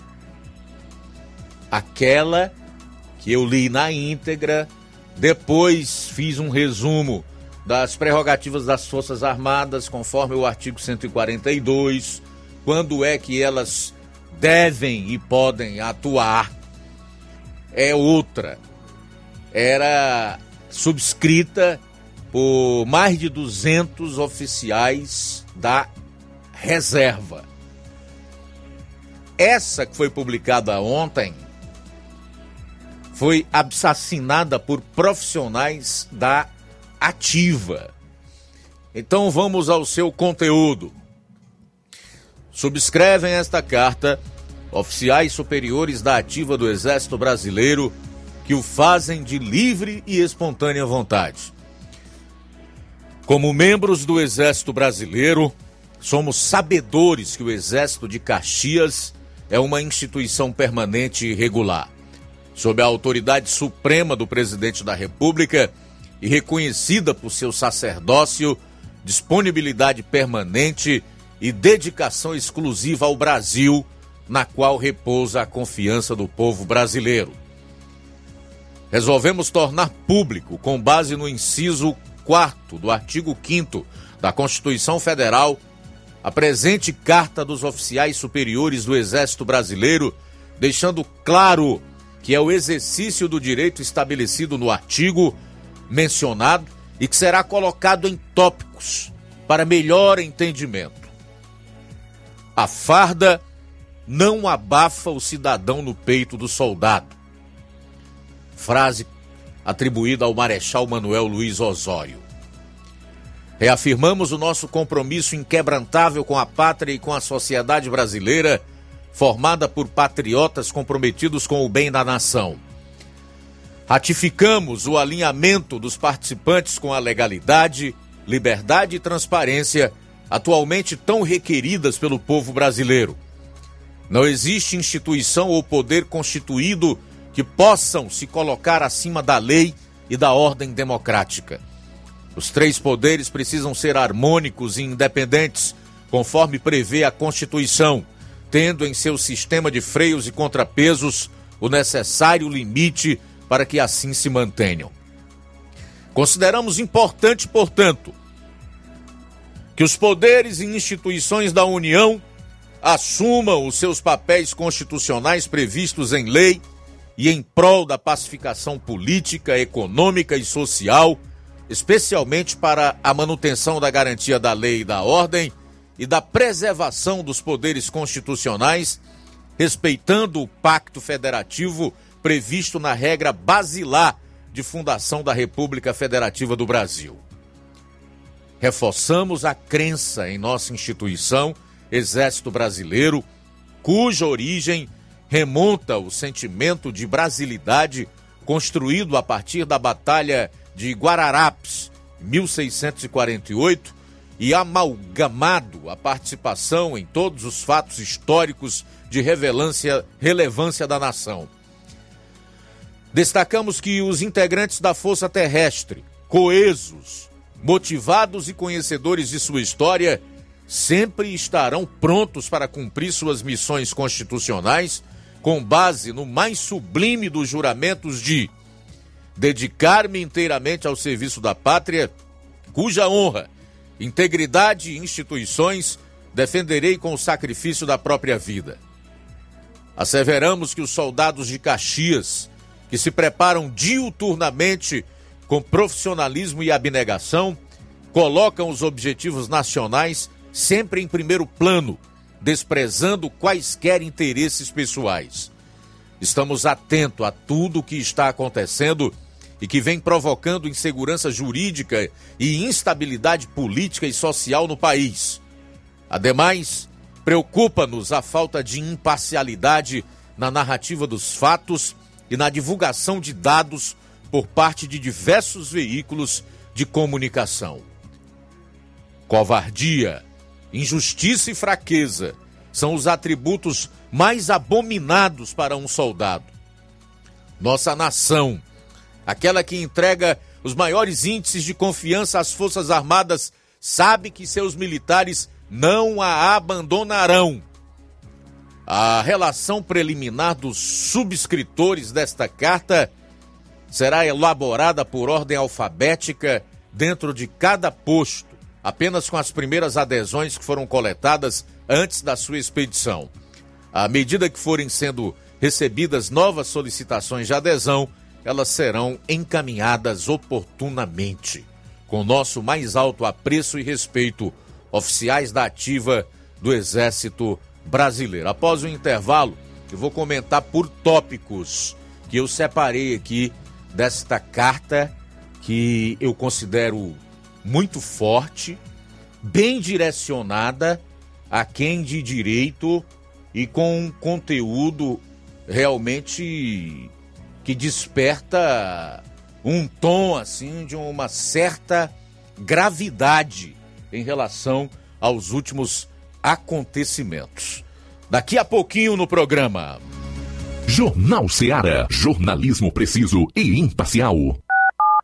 Aquela que eu li na íntegra, depois fiz um resumo das prerrogativas das Forças Armadas, conforme o artigo 142, quando é que elas devem e podem atuar, é outra. Era subscrita por mais de 200 oficiais da reserva. Essa que foi publicada ontem foi assassinada por profissionais da ativa. Então vamos ao seu conteúdo. Subscrevem esta carta oficiais superiores da ativa do Exército Brasileiro que o fazem de livre e espontânea vontade. Como membros do Exército Brasileiro, somos sabedores que o Exército de Caxias é uma instituição permanente e regular sob a autoridade suprema do presidente da República e reconhecida por seu sacerdócio, disponibilidade permanente e dedicação exclusiva ao Brasil, na qual repousa a confiança do povo brasileiro. Resolvemos tornar público, com base no inciso 4 do artigo 5 da Constituição Federal, a presente Carta dos Oficiais Superiores do Exército Brasileiro, deixando claro que é o exercício do direito estabelecido no artigo mencionado e que será colocado em tópicos para melhor entendimento. A farda não abafa o cidadão no peito do soldado. Frase atribuída ao Marechal Manuel Luiz Osório. Reafirmamos o nosso compromisso inquebrantável com a pátria e com a sociedade brasileira formada por patriotas comprometidos com o bem da nação. Ratificamos o alinhamento dos participantes com a legalidade, liberdade e transparência atualmente tão requeridas pelo povo brasileiro. Não existe instituição ou poder constituído que possam se colocar acima da lei e da ordem democrática. Os três poderes precisam ser harmônicos e independentes, conforme prevê a Constituição tendo em seu sistema de freios e contrapesos o necessário limite para que assim se mantenham. Consideramos importante, portanto, que os poderes e instituições da União assumam os seus papéis constitucionais previstos em lei e em prol da pacificação política, econômica e social, especialmente para a manutenção da garantia da lei e da ordem e da preservação dos poderes constitucionais, respeitando o pacto federativo previsto na regra basilar de fundação da República Federativa do Brasil. Reforçamos a crença em nossa instituição, Exército Brasileiro, cuja origem remonta o sentimento de brasilidade construído a partir da Batalha de Guararapes, 1648, e amalgamado a participação em todos os fatos históricos de relevância, relevância da nação. Destacamos que os integrantes da Força Terrestre, coesos, motivados e conhecedores de sua história, sempre estarão prontos para cumprir suas missões constitucionais com base no mais sublime dos juramentos de dedicar-me inteiramente ao serviço da pátria, cuja honra integridade e instituições defenderei com o sacrifício da própria vida. Asseveramos que os soldados de Caxias, que se preparam diuturnamente com profissionalismo e abnegação, colocam os objetivos nacionais sempre em primeiro plano, desprezando quaisquer interesses pessoais. Estamos atentos a tudo o que está acontecendo e que vem provocando insegurança jurídica e instabilidade política e social no país. Ademais, preocupa-nos a falta de imparcialidade na narrativa dos fatos e na divulgação de dados por parte de diversos veículos de comunicação. Covardia, injustiça e fraqueza são os atributos mais abominados para um soldado. Nossa nação, aquela que entrega os maiores índices de confiança às Forças Armadas, sabe que seus militares não a abandonarão. A relação preliminar dos subscritores desta carta será elaborada por ordem alfabética dentro de cada posto, apenas com as primeiras adesões que foram coletadas antes da sua expedição. À medida que forem sendo recebidas novas solicitações de adesão, elas serão encaminhadas oportunamente. Com nosso mais alto apreço e respeito, oficiais da ativa do Exército Brasileiro. Após o intervalo, eu vou comentar por tópicos que eu separei aqui desta carta que eu considero muito forte, bem direcionada a quem de direito e com um conteúdo realmente que desperta um tom assim de uma certa gravidade em relação aos últimos acontecimentos. Daqui a pouquinho no programa. Jornal Ceará, jornalismo preciso e imparcial.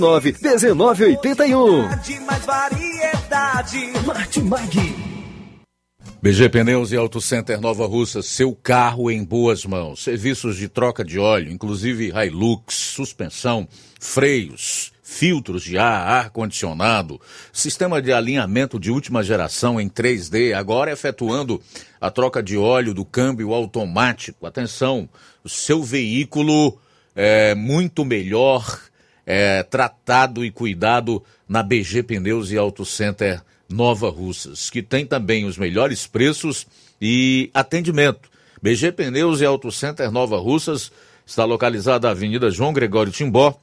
1981. De mais variedade. Martimag. BG Pneus e Auto Center Nova Russa, seu carro em boas mãos. Serviços de troca de óleo, inclusive Hilux, suspensão, freios, filtros de ar, ar-condicionado, sistema de alinhamento de última geração em 3D, agora efetuando a troca de óleo do câmbio automático. Atenção, o seu veículo é muito melhor é, tratado e cuidado na BG Pneus e Auto Center Nova Russas, que tem também os melhores preços e atendimento. BG Pneus e Auto Center Nova Russas está localizada na Avenida João Gregório Timbó,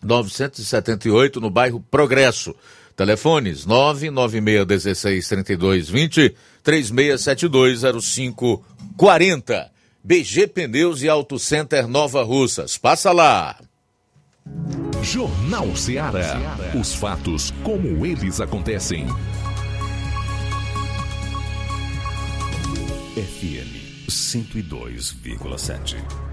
978, no bairro Progresso. Telefones 996163220, 36720540. BG Pneus e Auto Center Nova Russas. Passa lá. Jornal Ceará. Os fatos como eles acontecem. FM 102,7.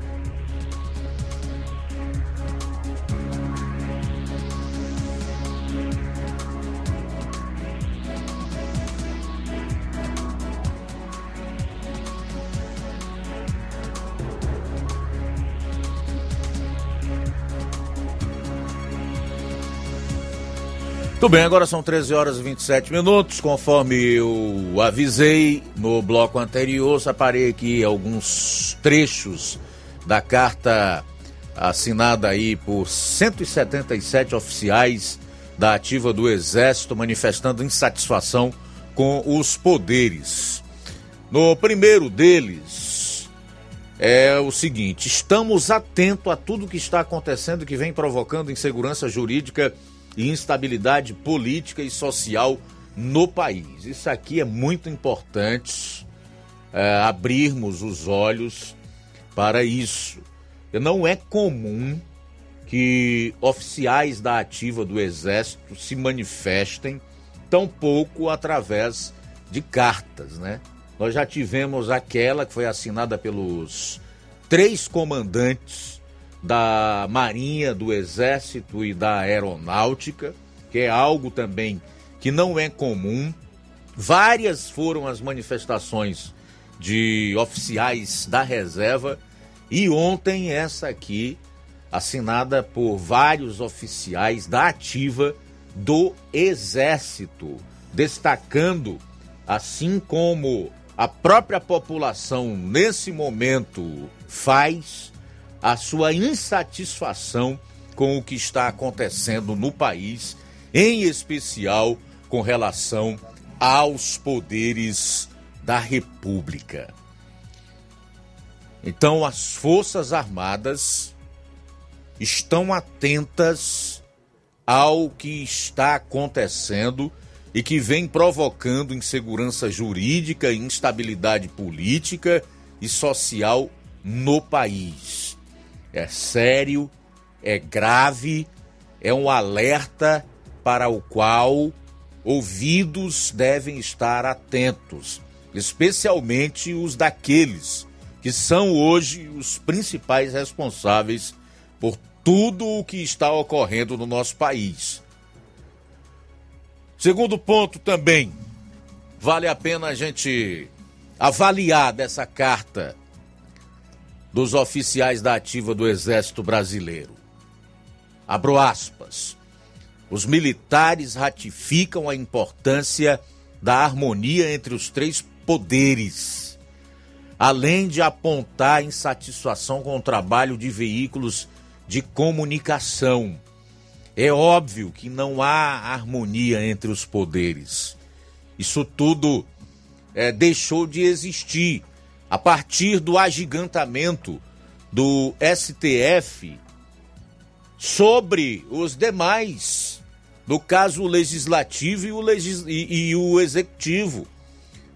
Tudo bem, agora são 13 horas e 27 minutos. Conforme eu avisei no bloco anterior, separei aqui alguns trechos da carta assinada aí por 177 oficiais da ativa do Exército manifestando insatisfação com os poderes. No primeiro deles é o seguinte: estamos atentos a tudo que está acontecendo que vem provocando insegurança jurídica e instabilidade política e social no país. Isso aqui é muito importante é, abrirmos os olhos para isso. Não é comum que oficiais da ativa do Exército se manifestem tampouco através de cartas, né? Nós já tivemos aquela que foi assinada pelos três comandantes da Marinha, do Exército e da Aeronáutica, que é algo também que não é comum. Várias foram as manifestações de oficiais da reserva e ontem essa aqui assinada por vários oficiais da ativa do Exército, destacando assim como a própria população nesse momento faz a sua insatisfação com o que está acontecendo no país, em especial com relação aos poderes da República. Então, as Forças Armadas estão atentas ao que está acontecendo e que vem provocando insegurança jurídica, instabilidade política e social no país. É sério, é grave, é um alerta para o qual ouvidos devem estar atentos, especialmente os daqueles que são hoje os principais responsáveis por tudo o que está ocorrendo no nosso país. Segundo ponto também, vale a pena a gente avaliar dessa carta dos oficiais da ativa do Exército Brasileiro. Abro aspas. Os militares ratificam a importância da harmonia entre os três poderes, além de apontar insatisfação com o trabalho de veículos de comunicação. É óbvio que não há harmonia entre os poderes. Isso tudo é, deixou de existir a partir do agigantamento do STF sobre os demais, no caso o legislativo e o, e, e o executivo.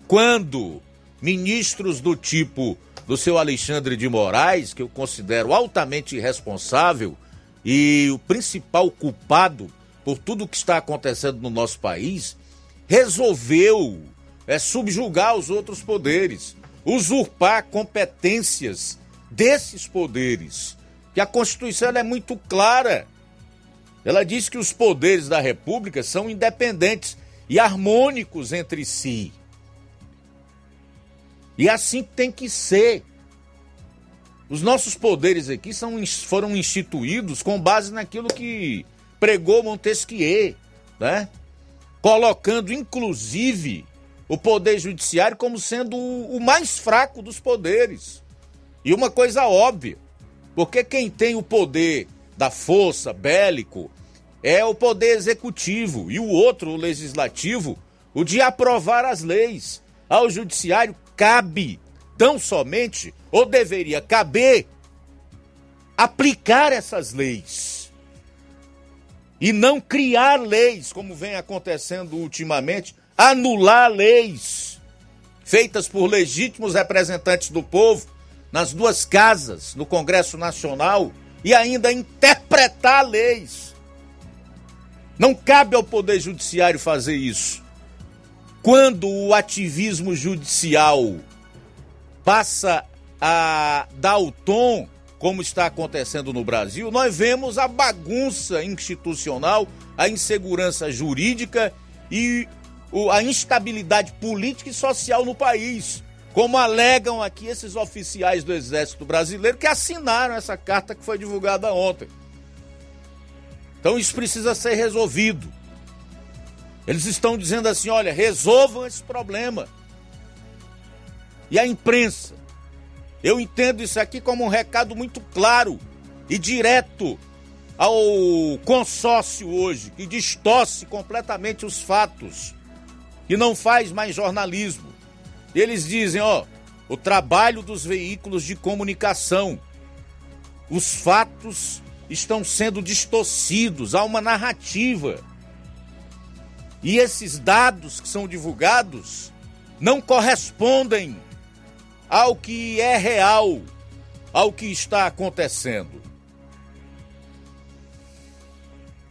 Quando ministros do tipo do seu Alexandre de Moraes, que eu considero altamente irresponsável e o principal culpado por tudo que está acontecendo no nosso país, resolveu é, subjugar os outros poderes usurpar competências desses poderes. Que a Constituição é muito clara. Ela diz que os poderes da República são independentes e harmônicos entre si. E assim tem que ser. Os nossos poderes aqui são, foram instituídos com base naquilo que pregou Montesquieu, né? Colocando inclusive o poder judiciário como sendo o, mais fraco dos poderes. E uma coisa óbvia, porque quem tem o poder da força bélico é o poder executivo e o outro, o legislativo, o de aprovar as leis. Ao judiciário cabe tão somente, ou deveria caber, aplicar essas leis. e não criar leis, como vem acontecendo ultimamente, anular leis feitas por legítimos representantes do povo nas duas casas, no Congresso Nacional, e ainda interpretar leis. Não cabe ao Poder Judiciário fazer isso. Quando o ativismo judicial passa a dar o tom, como está acontecendo no Brasil, nós vemos a bagunça institucional, a insegurança jurídica e a instabilidade política e social no país. Como alegam aqui esses oficiais do Exército Brasileiro que assinaram essa carta que foi divulgada ontem. Então isso precisa ser resolvido. Eles estão dizendo assim: olha, resolvam esse problema. E a imprensa? Eu entendo isso aqui como um recado muito claro e direto ao consórcio hoje, que distorce completamente os fatos e não faz mais jornalismo. Eles dizem, ó, o trabalho dos veículos de comunicação, os fatos estão sendo distorcidos, há uma narrativa. E esses dados que são divulgados não correspondem ao que é real, ao que está acontecendo.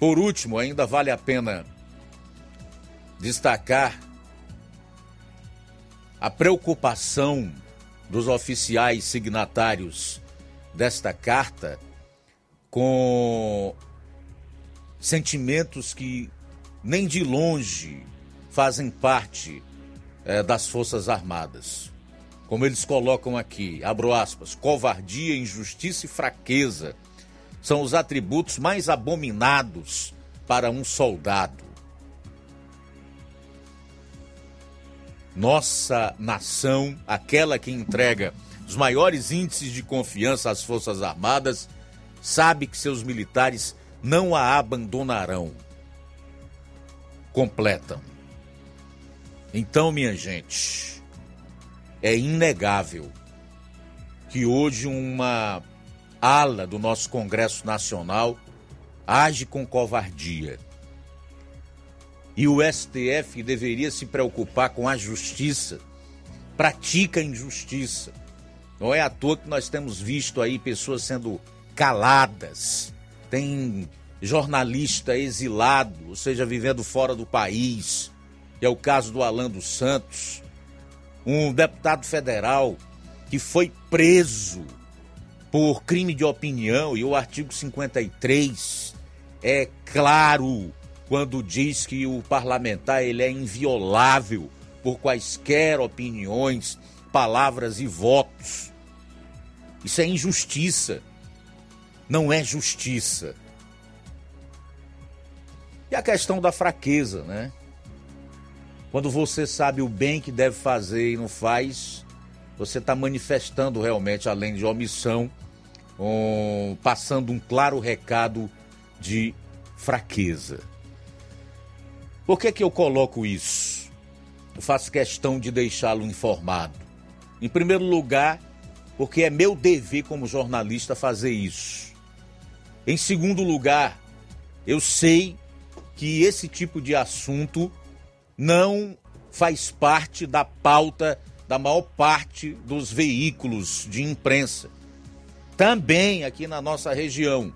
Por último, ainda vale a pena destacar a preocupação dos oficiais signatários desta carta com sentimentos que nem de longe fazem parte é, das Forças Armadas. Como eles colocam aqui, abro aspas, covardia, injustiça e fraqueza são os atributos mais abominados para um soldado. Nossa nação, aquela que entrega os maiores índices de confiança às Forças Armadas, sabe que seus militares não a abandonarão. Completam. Então, minha gente, é inegável que hoje uma ala do nosso Congresso Nacional age com covardia. E o STF deveria se preocupar com a justiça, pratica injustiça. Não é à toa que nós temos visto aí pessoas sendo caladas, tem jornalista exilado, ou seja, vivendo fora do país. É o caso do Alan dos Santos, um deputado federal que foi preso por crime de opinião e o artigo 53 é claro quando diz que o parlamentar ele é inviolável por quaisquer opiniões, palavras e votos. Isso é injustiça não é justiça. E a questão da fraqueza, né? Quando você sabe o bem que deve fazer e não faz, você está manifestando realmente, além de omissão, um, passando um claro recado de fraqueza. Por que, que eu coloco isso? Eu faço questão de deixá-lo informado. Em primeiro lugar, porque é meu dever como jornalista fazer isso. Em segundo lugar, eu sei que esse tipo de assunto não faz parte da pauta da maior parte dos veículos de imprensa. Também aqui na nossa região.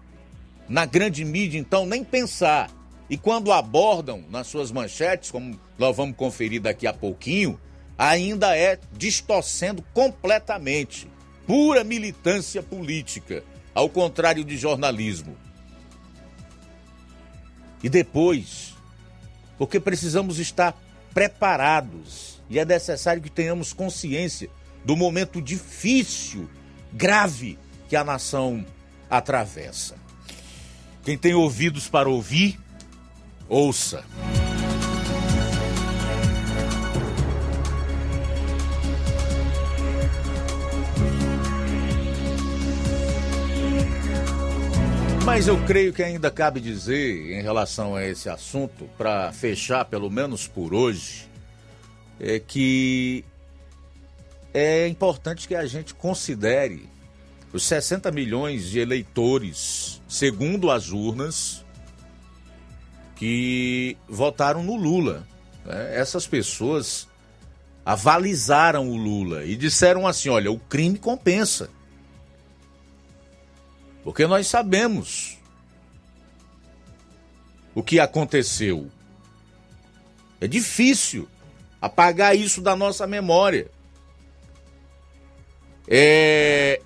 Na grande mídia, então, nem pensar. E quando abordam nas suas manchetes, como nós vamos conferir daqui a pouquinho, ainda é distorcendo completamente. Pura militância política ao contrário de jornalismo. E depois, porque precisamos estar preparados e é necessário que tenhamos consciência do momento difícil, grave que a nação atravessa. Quem tem ouvidos para ouvir, ouça. Mas eu creio que ainda cabe dizer, em relação a esse assunto, para fechar, pelo menos por hoje, é que é importante que a gente considere os 60 milhões de eleitores, segundo as urnas, que votaram no Lula. né? Essas pessoas avalizaram o Lula e disseram assim: olha, o crime compensa. Porque nós sabemos o que aconteceu. É difícil apagar isso da nossa memória. É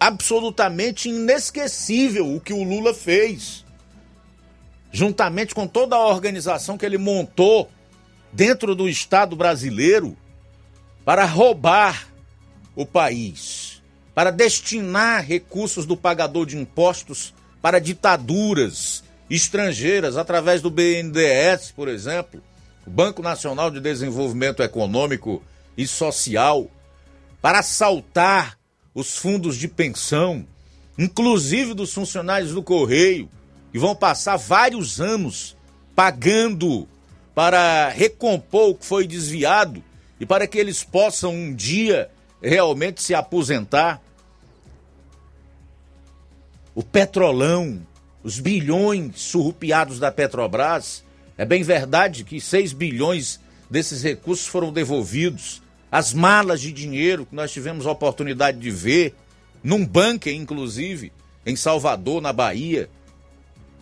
absolutamente inesquecível o que o Lula fez, juntamente com toda a organização que ele montou dentro do Estado brasileiro para roubar o país, para destinar recursos do pagador de impostos para ditaduras estrangeiras através do BNDES, por exemplo, o Banco Nacional de Desenvolvimento Econômico e Social, para assaltar os fundos de pensão, inclusive dos funcionários do Correio, que vão passar vários anos pagando para recompor o que foi desviado e para que eles possam um dia realmente se aposentar. O petrolão, os bilhões surrupiados da Petrobras, é bem verdade que 6 bilhões desses recursos foram devolvidos. As malas de dinheiro que nós tivemos a oportunidade de ver, num bunker, inclusive, em Salvador, na Bahia.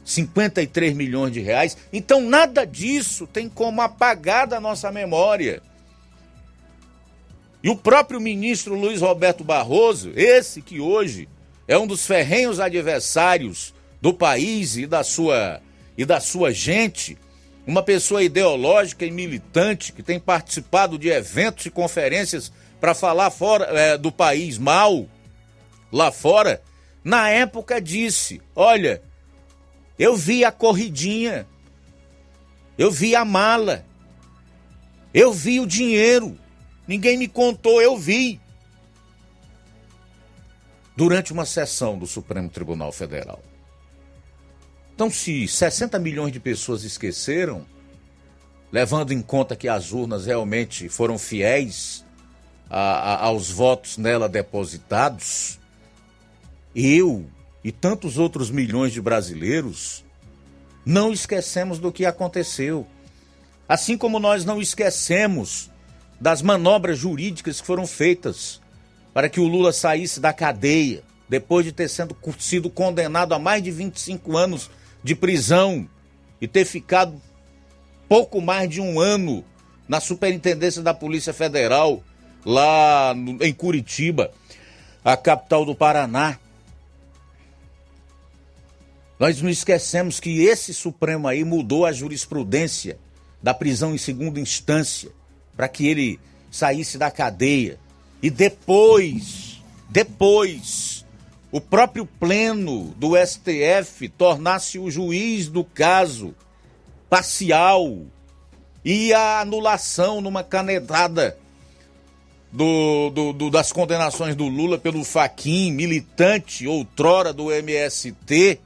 53 milhões de reais. Então, nada disso tem como apagar da nossa memória. E o próprio ministro Luiz Roberto Barroso, esse que hoje é um dos ferrenhos adversários do país e da sua, e da sua gente, uma pessoa ideológica e militante que tem participado de eventos e conferências para falar fora é, do país mal, lá fora, na época disse: Olha, eu vi a corridinha, eu vi a mala, eu vi o dinheiro, ninguém me contou, eu vi. Durante uma sessão do Supremo Tribunal Federal. Então, se 60 milhões de pessoas esqueceram, levando em conta que as urnas realmente foram fiéis a, a, aos votos nela depositados, eu e tantos outros milhões de brasileiros não esquecemos do que aconteceu. Assim como nós não esquecemos das manobras jurídicas que foram feitas para que o Lula saísse da cadeia, depois de ter sendo, sido condenado a mais de 25 anos de prisão e ter ficado pouco mais de um ano na superintendência da Polícia Federal, lá no, em Curitiba, a capital do Paraná. Nós não esquecemos que esse Supremo aí mudou a jurisprudência da prisão em segunda instância para que ele saísse da cadeia. E depois, depois, o próprio pleno do STF tornasse o juiz do caso parcial e a anulação numa canetada do, do, do, das condenações do Lula pelo Faquin, militante outrora do MST,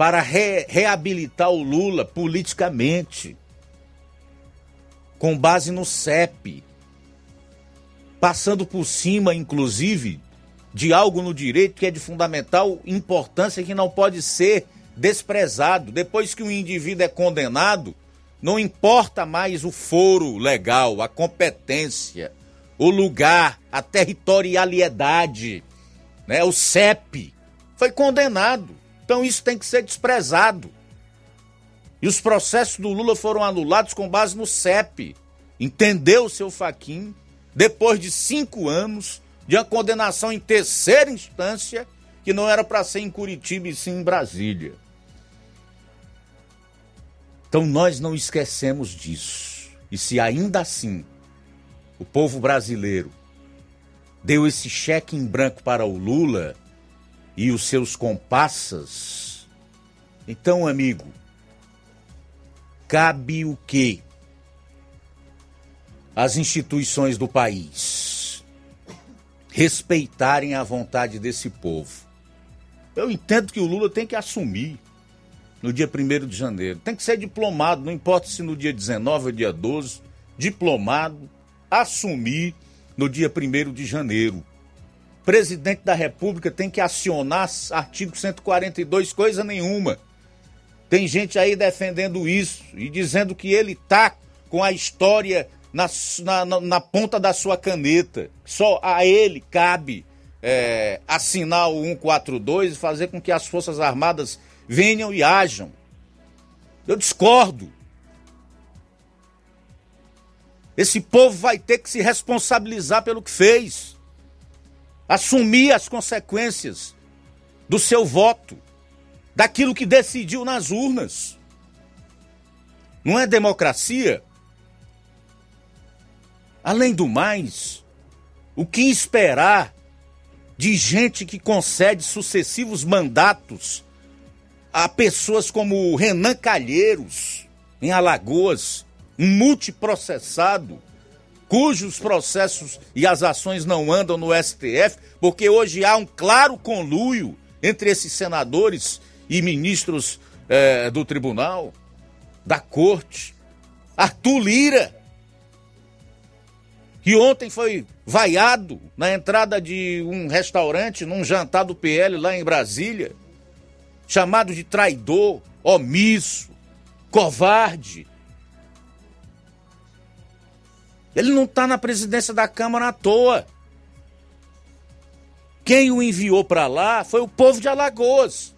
para re, reabilitar o Lula politicamente, com base no CEP, passando por cima, inclusive, de algo no direito que é de fundamental importância que não pode ser desprezado. Depois que o indivíduo é condenado, não importa mais o foro legal, a competência, o lugar, a territorialidade, né? o CEP. Foi condenado. Então isso tem que ser desprezado. E os processos do Lula foram anulados com base no CEP. Entendeu, seu Faquin? Depois de cinco anos de uma condenação em terceira instância, que não era para ser em Curitiba e sim em Brasília. Então nós não esquecemos disso. E se ainda assim o povo brasileiro deu esse cheque em branco para o Lula e os seus compassas, então, amigo, cabe o quê? As instituições do país respeitarem a vontade desse povo. Eu entendo que o Lula tem que assumir no dia 1 de janeiro. Tem que ser diplomado, não importa se no dia 19 ou dia 12, diplomado, assumir no dia 1 de janeiro. Presidente da República tem que acionar artigo 142, coisa nenhuma. Tem gente aí defendendo isso e dizendo que ele tá com a história na, na, na ponta da sua caneta. Só a ele cabe é, assinar o 142 e fazer com que as Forças Armadas venham e ajam. Eu discordo. Esse povo vai ter que se responsabilizar pelo que fez, assumir as consequências do seu voto, daquilo que decidiu nas urnas. Não é democracia? Além do mais, o que esperar de gente que concede sucessivos mandatos a pessoas como Renan Calheiros, em Alagoas, um multiprocessado, cujos processos e as ações não andam no STF, porque hoje há um claro conluio entre esses senadores e ministros eh, do tribunal, da corte. Arthur Lira, que ontem foi vaiado na entrada de um restaurante, num jantar do PL lá em Brasília, chamado de traidor, omisso, covarde. Ele não está na presidência da Câmara à toa. Quem o enviou para lá foi o povo de Alagoas.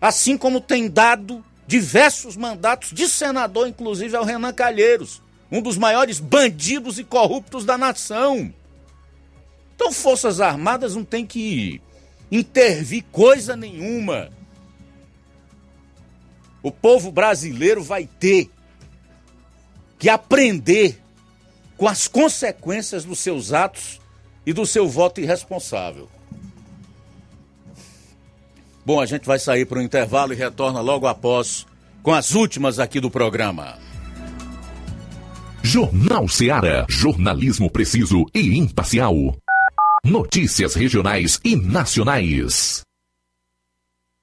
Assim como tem dado diversos mandatos de senador, inclusive ao Renan Calheiros um dos maiores bandidos e corruptos da nação. Então, Forças Armadas não tem que intervir coisa nenhuma. O povo brasileiro vai ter que aprender com as consequências dos seus atos e do seu voto irresponsável. Bom, a gente vai sair para o intervalo e retorna logo após com as últimas aqui do programa. Jornal Seara. Jornalismo preciso e imparcial. Notícias regionais e nacionais.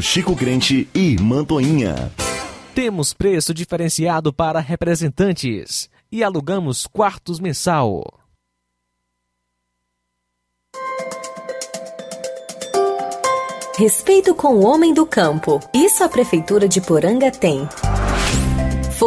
Chico Crente e Mantoinha. Temos preço diferenciado para representantes e alugamos quartos mensal. Respeito com o homem do campo. Isso a Prefeitura de Poranga tem.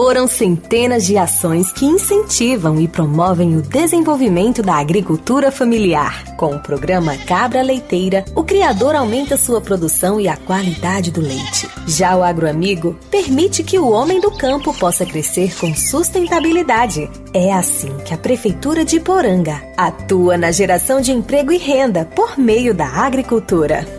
Foram centenas de ações que incentivam e promovem o desenvolvimento da agricultura familiar. Com o programa Cabra Leiteira, o criador aumenta sua produção e a qualidade do leite. Já o agroamigo permite que o homem do campo possa crescer com sustentabilidade. É assim que a Prefeitura de Poranga atua na geração de emprego e renda por meio da agricultura.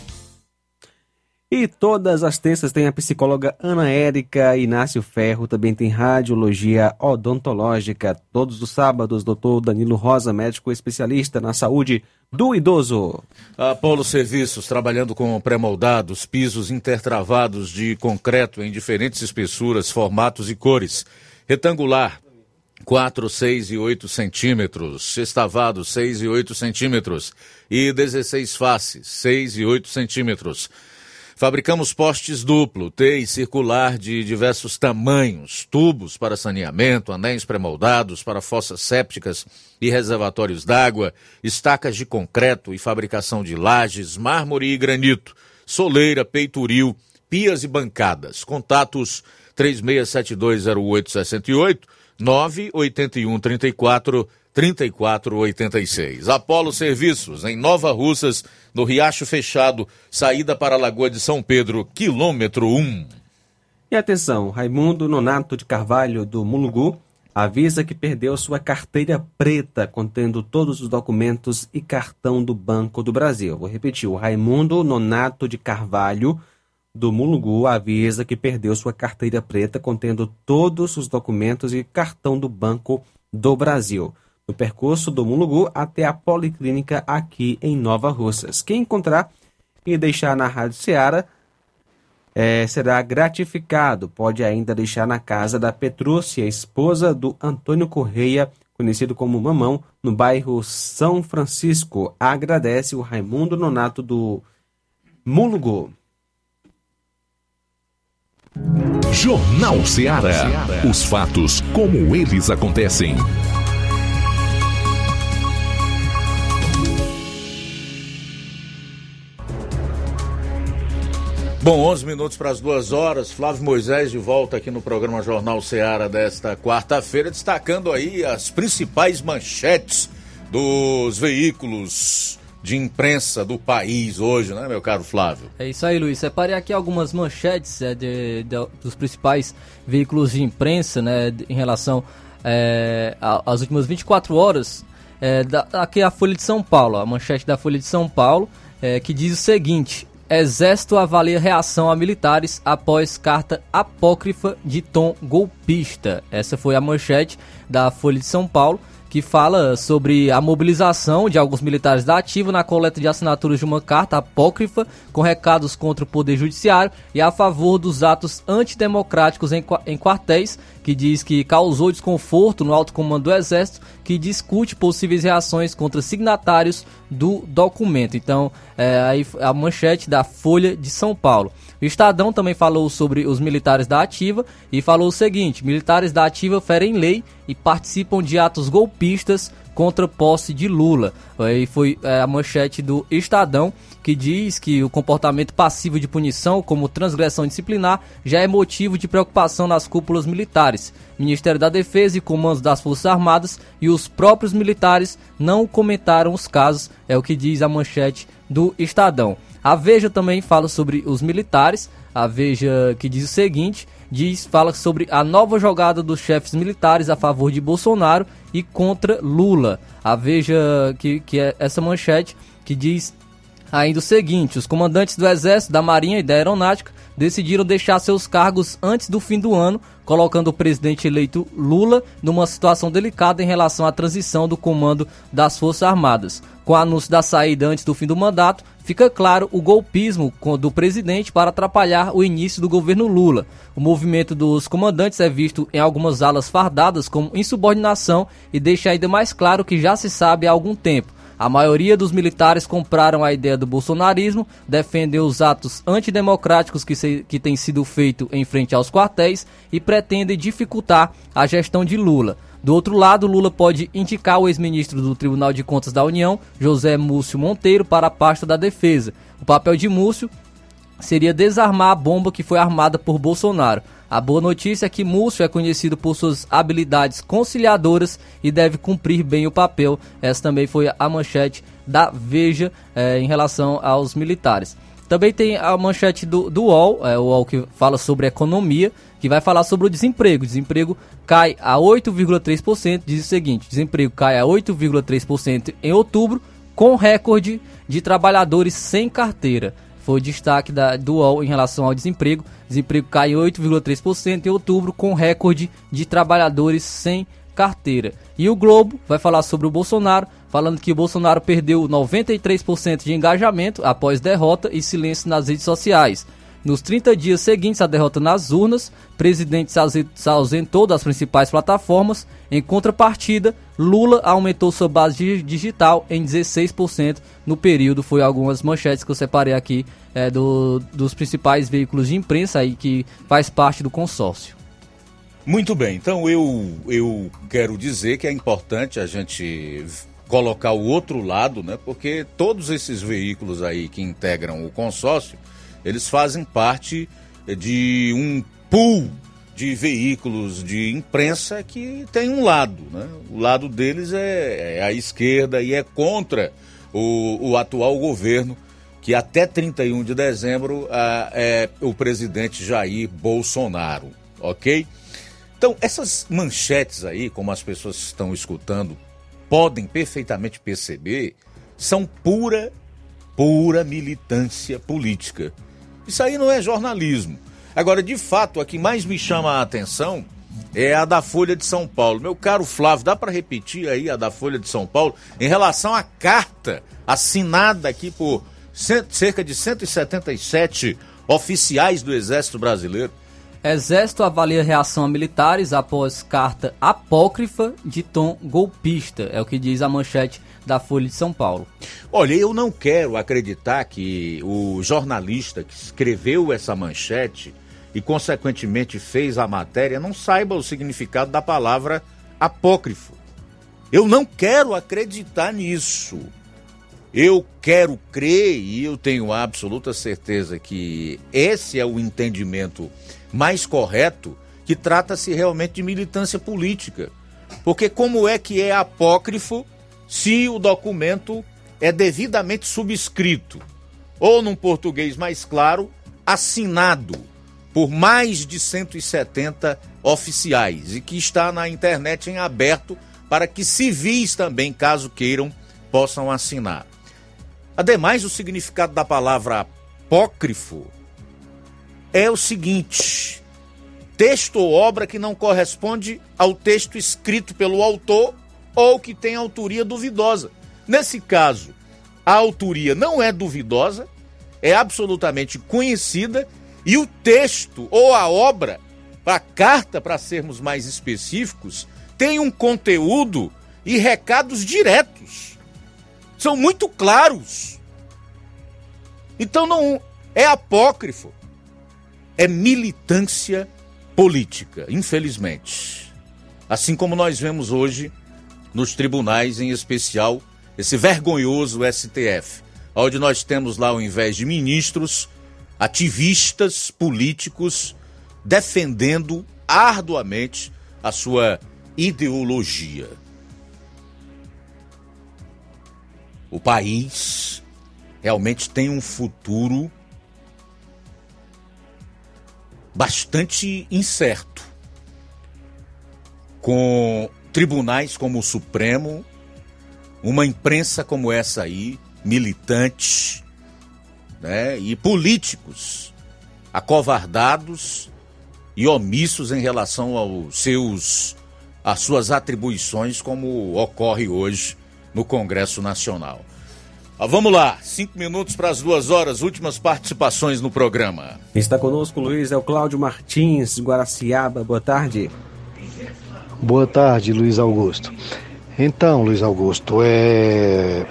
E todas as terças tem a psicóloga Ana Érica Inácio Ferro, também tem radiologia odontológica. Todos os sábados, doutor Danilo Rosa, médico especialista na saúde do idoso. Apolo Serviços, trabalhando com pré-moldados, pisos intertravados de concreto em diferentes espessuras, formatos e cores. Retangular, 4, 6 e 8 centímetros. Sextavado, 6 e 8 centímetros. E 16 faces, 6 e 8 centímetros. Fabricamos postes duplo, T e circular de diversos tamanhos, tubos para saneamento, anéis pré-moldados para fossas sépticas e reservatórios d'água, estacas de concreto e fabricação de lajes, mármore e granito, soleira, peitoril, pias e bancadas. Contatos 36720868, 98134 3486. Apolo Serviços, em Nova Russas, no Riacho Fechado, saída para a Lagoa de São Pedro, quilômetro 1. E atenção, Raimundo Nonato de Carvalho, do Mulugu, avisa que perdeu sua carteira preta contendo todos os documentos e cartão do Banco do Brasil. Vou repetir, o Raimundo Nonato de Carvalho, do Mulugu, avisa que perdeu sua carteira preta contendo todos os documentos e cartão do Banco do Brasil no percurso do Mulugu até a Policlínica aqui em Nova Russas. Quem encontrar e deixar na Rádio Ceará é, será gratificado. Pode ainda deixar na casa da Petrúcia, esposa do Antônio Correia, conhecido como Mamão, no bairro São Francisco. Agradece o Raimundo Nonato do Mulugu. Jornal Ceará. Os fatos como eles acontecem. Bom, 11 minutos para as duas horas. Flávio Moisés de volta aqui no programa Jornal Ceará desta quarta-feira, destacando aí as principais manchetes dos veículos de imprensa do país hoje, né, meu caro Flávio? É isso aí, Luiz. Separei aqui algumas manchetes é, de, de, dos principais veículos de imprensa, né, em relação é, às últimas 24 horas. É, da, aqui é a Folha de São Paulo, a manchete da Folha de São Paulo, é, que diz o seguinte: Exército avalia reação a militares após carta apócrifa de tom golpista. Essa foi a manchete da Folha de São Paulo, que fala sobre a mobilização de alguns militares da ativa na coleta de assinaturas de uma carta apócrifa com recados contra o Poder Judiciário e a favor dos atos antidemocráticos em, em quartéis, que diz que causou desconforto no alto comando do Exército, que discute possíveis reações contra signatários do documento. Então, é, aí a manchete da Folha de São Paulo. O Estadão também falou sobre os militares da ativa e falou o seguinte: militares da ativa ferem lei e participam de atos golpistas contra posse de Lula. Aí foi é, a manchete do Estadão que diz que o comportamento passivo de punição, como transgressão disciplinar, já é motivo de preocupação nas cúpulas militares. Ministério da Defesa e comandos das Forças Armadas e os próprios militares não comentaram os casos, é o que diz a manchete do Estadão. A Veja também fala sobre os militares, a Veja que diz o seguinte, diz fala sobre a nova jogada dos chefes militares a favor de Bolsonaro e contra Lula. A Veja que, que é essa manchete que diz ainda o seguinte: os comandantes do Exército, da Marinha e da Aeronáutica decidiram deixar seus cargos antes do fim do ano, colocando o presidente eleito Lula numa situação delicada em relação à transição do comando das Forças Armadas. Com o anúncio da saída antes do fim do mandato, fica claro o golpismo do presidente para atrapalhar o início do governo Lula. O movimento dos comandantes é visto em algumas alas fardadas como insubordinação e deixa ainda mais claro que já se sabe há algum tempo a maioria dos militares compraram a ideia do bolsonarismo, defendem os atos antidemocráticos que, se, que têm sido feitos em frente aos quartéis e pretendem dificultar a gestão de Lula. Do outro lado, Lula pode indicar o ex-ministro do Tribunal de Contas da União, José Múcio Monteiro, para a pasta da defesa. O papel de Múcio seria desarmar a bomba que foi armada por Bolsonaro. A boa notícia é que Múcio é conhecido por suas habilidades conciliadoras e deve cumprir bem o papel. Essa também foi a manchete da Veja é, em relação aos militares. Também tem a manchete do, do UOL, é, o UOL que fala sobre economia, que vai falar sobre o desemprego. Desemprego cai a 8,3%, diz o seguinte: desemprego cai a 8,3% em outubro, com recorde de trabalhadores sem carteira foi o destaque da, do UOL em relação ao desemprego. Desemprego cai 8,3% em outubro, com recorde de trabalhadores sem carteira. E o Globo vai falar sobre o Bolsonaro, falando que o Bolsonaro perdeu 93% de engajamento após derrota e silêncio nas redes sociais. Nos 30 dias seguintes à derrota nas urnas, presidente se ausentou das principais plataformas. Em contrapartida, Lula aumentou sua base digital em 16% no período. Foi algumas manchetes que eu separei aqui é, do, dos principais veículos de imprensa aí que faz parte do consórcio. Muito bem, então eu, eu quero dizer que é importante a gente colocar o outro lado, né? Porque todos esses veículos aí que integram o consórcio eles fazem parte de um pool de veículos de imprensa que tem um lado. Né? O lado deles é, é a esquerda e é contra o, o, atual governo, que até 31 de dezembro é o presidente Jair Bolsonaro. Ok? Então, essas manchetes aí, como as pessoas estão escutando, podem perfeitamente perceber, são pura, pura militância política. Isso aí não é jornalismo. Agora, de fato, a que mais me chama a atenção é a da Folha de São Paulo. Meu caro Flávio, dá para repetir aí a da Folha de São Paulo em relação à carta assinada aqui por cerca de 177 oficiais do Exército Brasileiro? Exército avalia reação a militares após carta apócrifa de tom golpista, é o que diz a manchete da Folha de São Paulo. Olha, eu não quero acreditar que o jornalista que escreveu essa manchete e, consequentemente, fez a matéria não saiba o significado da palavra apócrifo. Eu não quero acreditar nisso. Eu quero crer e eu tenho absoluta certeza que esse é o entendimento mais correto, que trata-se realmente de militância política. Porque como é que é apócrifo se o documento é devidamente subscrito, ou num português mais claro, assinado por mais de 170 oficiais e que está na internet em aberto para que civis também, caso queiram, possam assinar. Ademais, o significado da palavra apócrifo é o seguinte: texto ou obra que não corresponde ao texto escrito pelo autor ou que tem autoria duvidosa. Nesse caso, a autoria não é duvidosa, é absolutamente conhecida e o texto ou a obra, a carta para sermos mais específicos, tem um conteúdo e recados diretos. São muito claros. Então não é apócrifo. É militância política, infelizmente. Assim como nós vemos hoje nos tribunais, em especial esse vergonhoso STF, onde nós temos lá, ao invés de ministros, ativistas políticos defendendo arduamente a sua ideologia. O país realmente tem um futuro bastante incerto, com tribunais como o Supremo, uma imprensa como essa aí, militante, né, e políticos acovardados e omissos em relação aos seus às suas atribuições, como ocorre hoje no Congresso Nacional. Ah, vamos lá, cinco minutos para as duas horas, últimas participações no programa. Está conosco, Luiz, é o Cláudio Martins, Guaraciaba. Boa tarde. Boa tarde, Luiz Augusto. Então, Luiz Augusto, é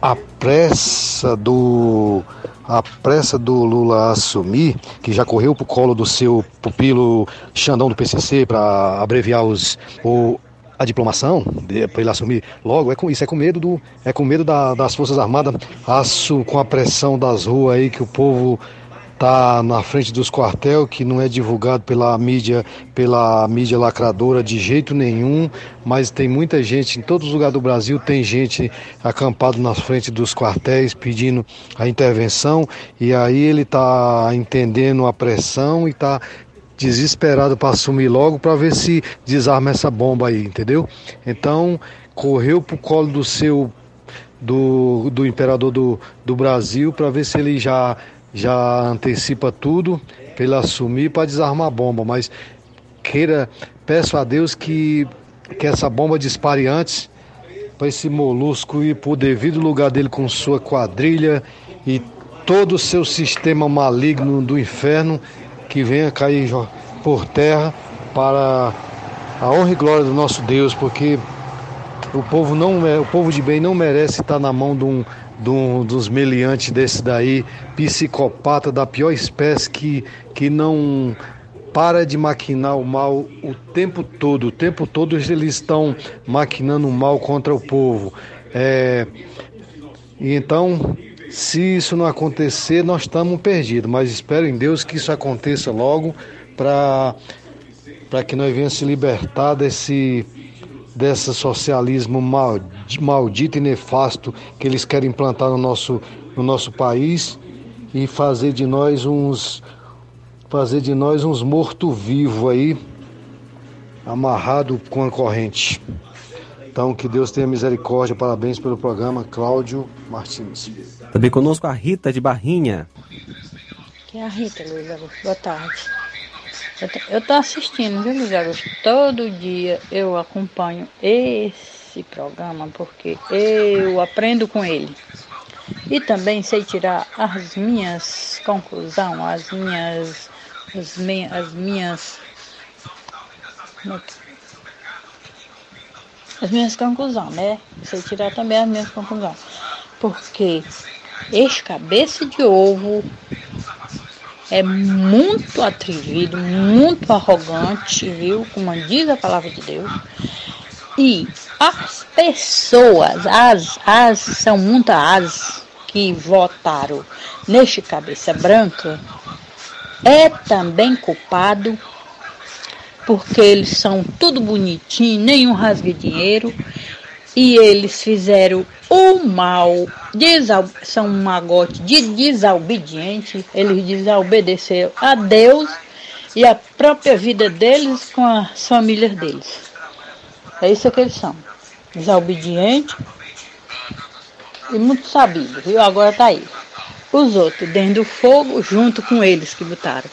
a pressa do a pressa do Lula assumir, que já correu pro colo do seu pupilo Xandão do PCC para abreviar os o, a diplomação para ele assumir logo é com isso é com medo do é com medo da, das forças armadas aço com a pressão das ruas aí que o povo tá na frente dos quartel que não é divulgado pela mídia pela mídia lacradora de jeito nenhum mas tem muita gente em todos os lugares do Brasil tem gente acampado na frente dos quartéis pedindo a intervenção e aí ele tá entendendo a pressão e tá desesperado para assumir logo para ver se desarma essa bomba aí entendeu? Então correu pro colo do seu do, do imperador do, do Brasil para ver se ele já já antecipa tudo para ele assumir para desarmar a bomba, mas queira, peço a Deus que, que essa bomba dispare antes para esse molusco ir para o devido lugar dele com sua quadrilha e todo o seu sistema maligno do inferno que venha cair por terra para a honra e glória do nosso Deus, porque o povo não o povo de bem não merece estar na mão de um um, dos meliantes desse daí, psicopata da pior espécie que, que não para de maquinar o mal o tempo todo. O tempo todo eles estão maquinando o mal contra o povo. É, e então, se isso não acontecer, nós estamos perdidos. Mas espero em Deus que isso aconteça logo para que nós venhamos se libertar desse desse socialismo maldito e nefasto que eles querem implantar no nosso, no nosso país e fazer de nós uns fazer de nós uns morto-vivo aí amarrado com a corrente. Então que Deus tenha misericórdia. Parabéns pelo programa, Cláudio Martins. Também conosco a Rita de Barrinha. Que é a Rita, Luiz. Boa tarde. Eu tô assistindo, viu, Augusto? Todo dia eu acompanho esse programa porque eu aprendo com ele. E também sei tirar as minhas conclusões, as minhas. As, me, as minhas. As minhas conclusões, né? Sei tirar também as minhas conclusões. Porque este cabeça de ovo é muito atrevido, muito arrogante, viu? Como diz a palavra de Deus. E as pessoas, as, as são muitas as que votaram neste cabeça branca, é também culpado porque eles são tudo bonitinho, nenhum rasga dinheiro e eles fizeram o mal, são um magote de desobediente, eles desobedeceram a Deus e a própria vida deles com as famílias deles. É isso que eles são. Desobediente e muito sabido, viu? Agora tá aí. Os outros dentro do fogo, junto com eles que botaram.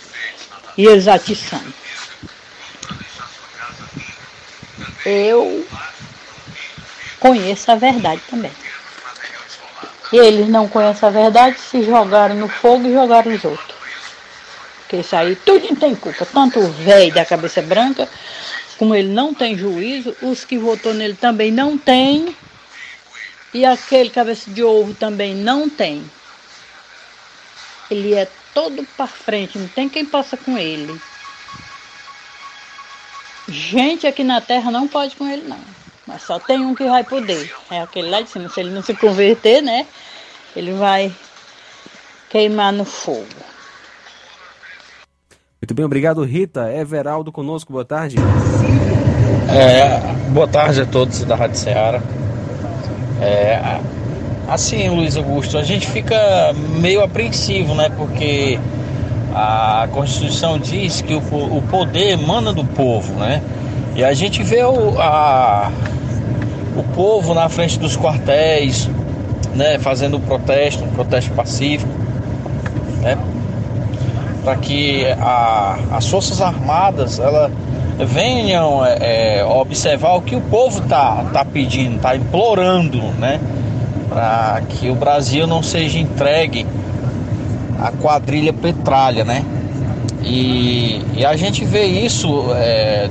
E eles atiçando. Eu conheço a verdade também. E eles não conhecem a verdade, se jogaram no fogo e jogaram os outros. Porque isso aí tudo tem culpa. Tanto o velho da cabeça branca, como ele não tem juízo, os que votou nele também não tem. E aquele cabeça de ovo também não tem. Ele é todo para frente, não tem quem possa com ele. Gente aqui na terra não pode com ele, não. Mas só tem um que vai poder. É aquele lá de cima. Se ele não se converter, né? Ele vai queimar no fogo. Muito bem, obrigado Rita. Everaldo conosco, boa tarde. É, boa tarde a todos da Rádio Ceará. É, assim, Luiz Augusto, a gente fica meio apreensivo, né? Porque a Constituição diz que o, o poder emana do povo, né? E a gente vê o, a, o povo na frente dos quartéis, né? Fazendo protesto, um protesto pacífico, né? Para que a, as Forças Armadas, ela venham é, é, observar o que o povo tá, tá pedindo, tá implorando, né? Para que o Brasil não seja entregue à quadrilha petralha, né? E, e a gente vê isso é,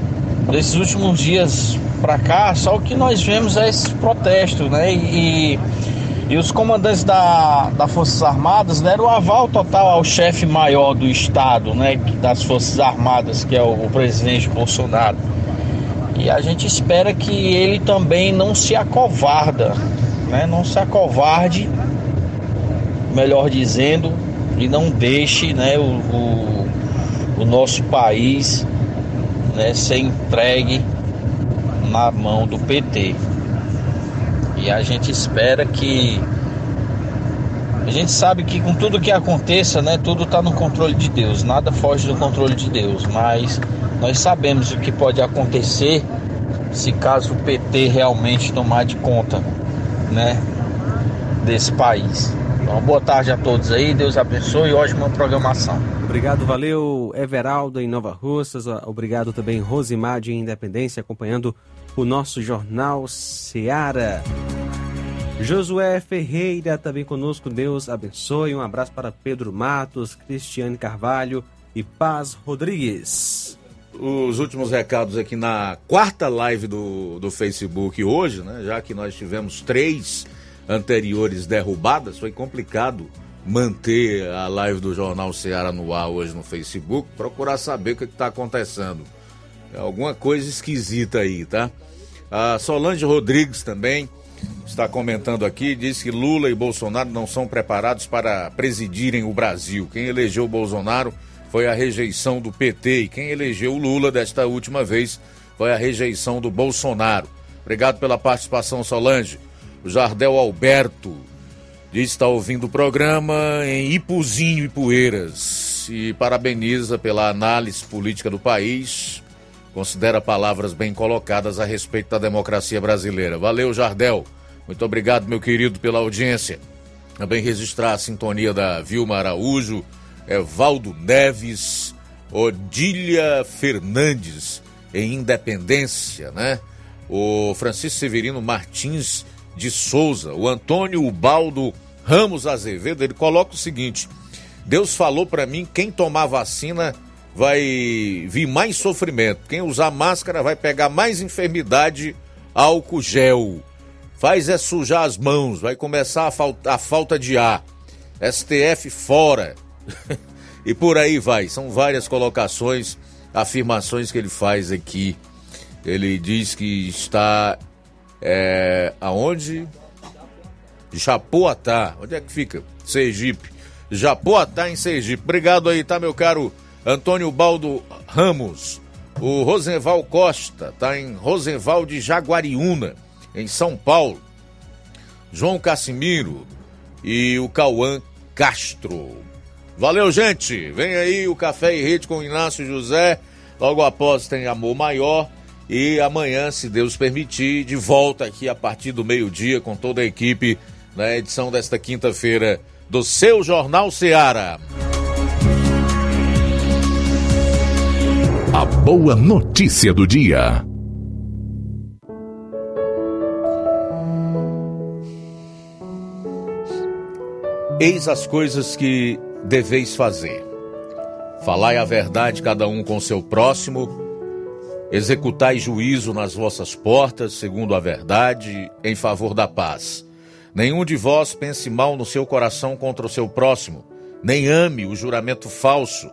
desses últimos dias para cá, só o que nós vemos é esse protesto, né? E, e os comandantes da, das Forças Armadas deram o aval total ao chefe maior do Estado, né, das Forças Armadas, que é o, o presidente Bolsonaro. E a gente espera que ele também não se acovarda, né, não se acovarde, melhor dizendo, e não deixe né, o, o, o nosso país né, ser entregue na mão do PT. E a gente espera que. A gente sabe que com tudo que aconteça, né, tudo está no controle de Deus, nada foge do controle de Deus, mas nós sabemos o que pode acontecer se caso o PT realmente tomar de conta, né, desse país. Então, boa tarde a todos aí, Deus abençoe e ótima programação. Obrigado, valeu Everaldo em Nova Russas, obrigado também Rosimar de Independência acompanhando o nosso jornal Seara. Josué Ferreira também conosco, Deus abençoe. Um abraço para Pedro Matos, Cristiane Carvalho e Paz Rodrigues. Os últimos recados aqui na quarta live do, do Facebook hoje, né? Já que nós tivemos três anteriores derrubadas, foi complicado manter a live do Jornal Ceará no ar hoje no Facebook, procurar saber o que está acontecendo. É alguma coisa esquisita aí, tá? A Solange Rodrigues também está comentando aqui, diz que Lula e Bolsonaro não são preparados para presidirem o Brasil. Quem elegeu Bolsonaro foi a rejeição do PT e quem elegeu Lula desta última vez foi a rejeição do Bolsonaro. Obrigado pela participação, Solange. O Jardel Alberto diz que está ouvindo o programa em Ipuzinho e Poeiras e parabeniza pela análise política do país. Considera palavras bem colocadas a respeito da democracia brasileira. Valeu, Jardel. Muito obrigado, meu querido, pela audiência. Também registrar a sintonia da Vilma Araújo, Evaldo Neves, Odília Fernandes, em Independência, né? O Francisco Severino Martins de Souza, o Antônio Ubaldo Ramos Azevedo, ele coloca o seguinte: Deus falou para mim quem tomar vacina vai vir mais sofrimento. Quem usar máscara vai pegar mais enfermidade, álcool gel. Faz é sujar as mãos, vai começar a, falta, a falta de ar. STF fora. e por aí vai. São várias colocações, afirmações que ele faz aqui. Ele diz que está é, aonde? Japoatá. Onde é que fica? Sergipe. Japoatá em Sergipe. Obrigado aí, tá, meu caro Antônio Baldo Ramos. O Rosenval Costa tá em Rosenval de Jaguariúna, em São Paulo. João Cassimiro e o Cauã Castro. Valeu, gente. Vem aí o Café e Rede com Inácio José. Logo após tem Amor Maior. E amanhã, se Deus permitir, de volta aqui a partir do meio-dia com toda a equipe na edição desta quinta-feira do seu Jornal Seara. A boa notícia do dia. Eis as coisas que deveis fazer. Falai a verdade cada um com seu próximo, executai juízo nas vossas portas, segundo a verdade, em favor da paz. Nenhum de vós pense mal no seu coração contra o seu próximo, nem ame o juramento falso,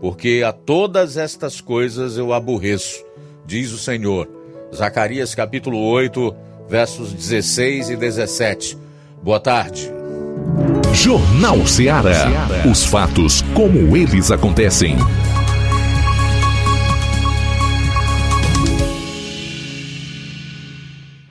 porque a todas estas coisas eu aborreço, diz o Senhor. Zacarias capítulo 8, versos 16 e 17. Boa tarde. Jornal Ceará. Os fatos como eles acontecem.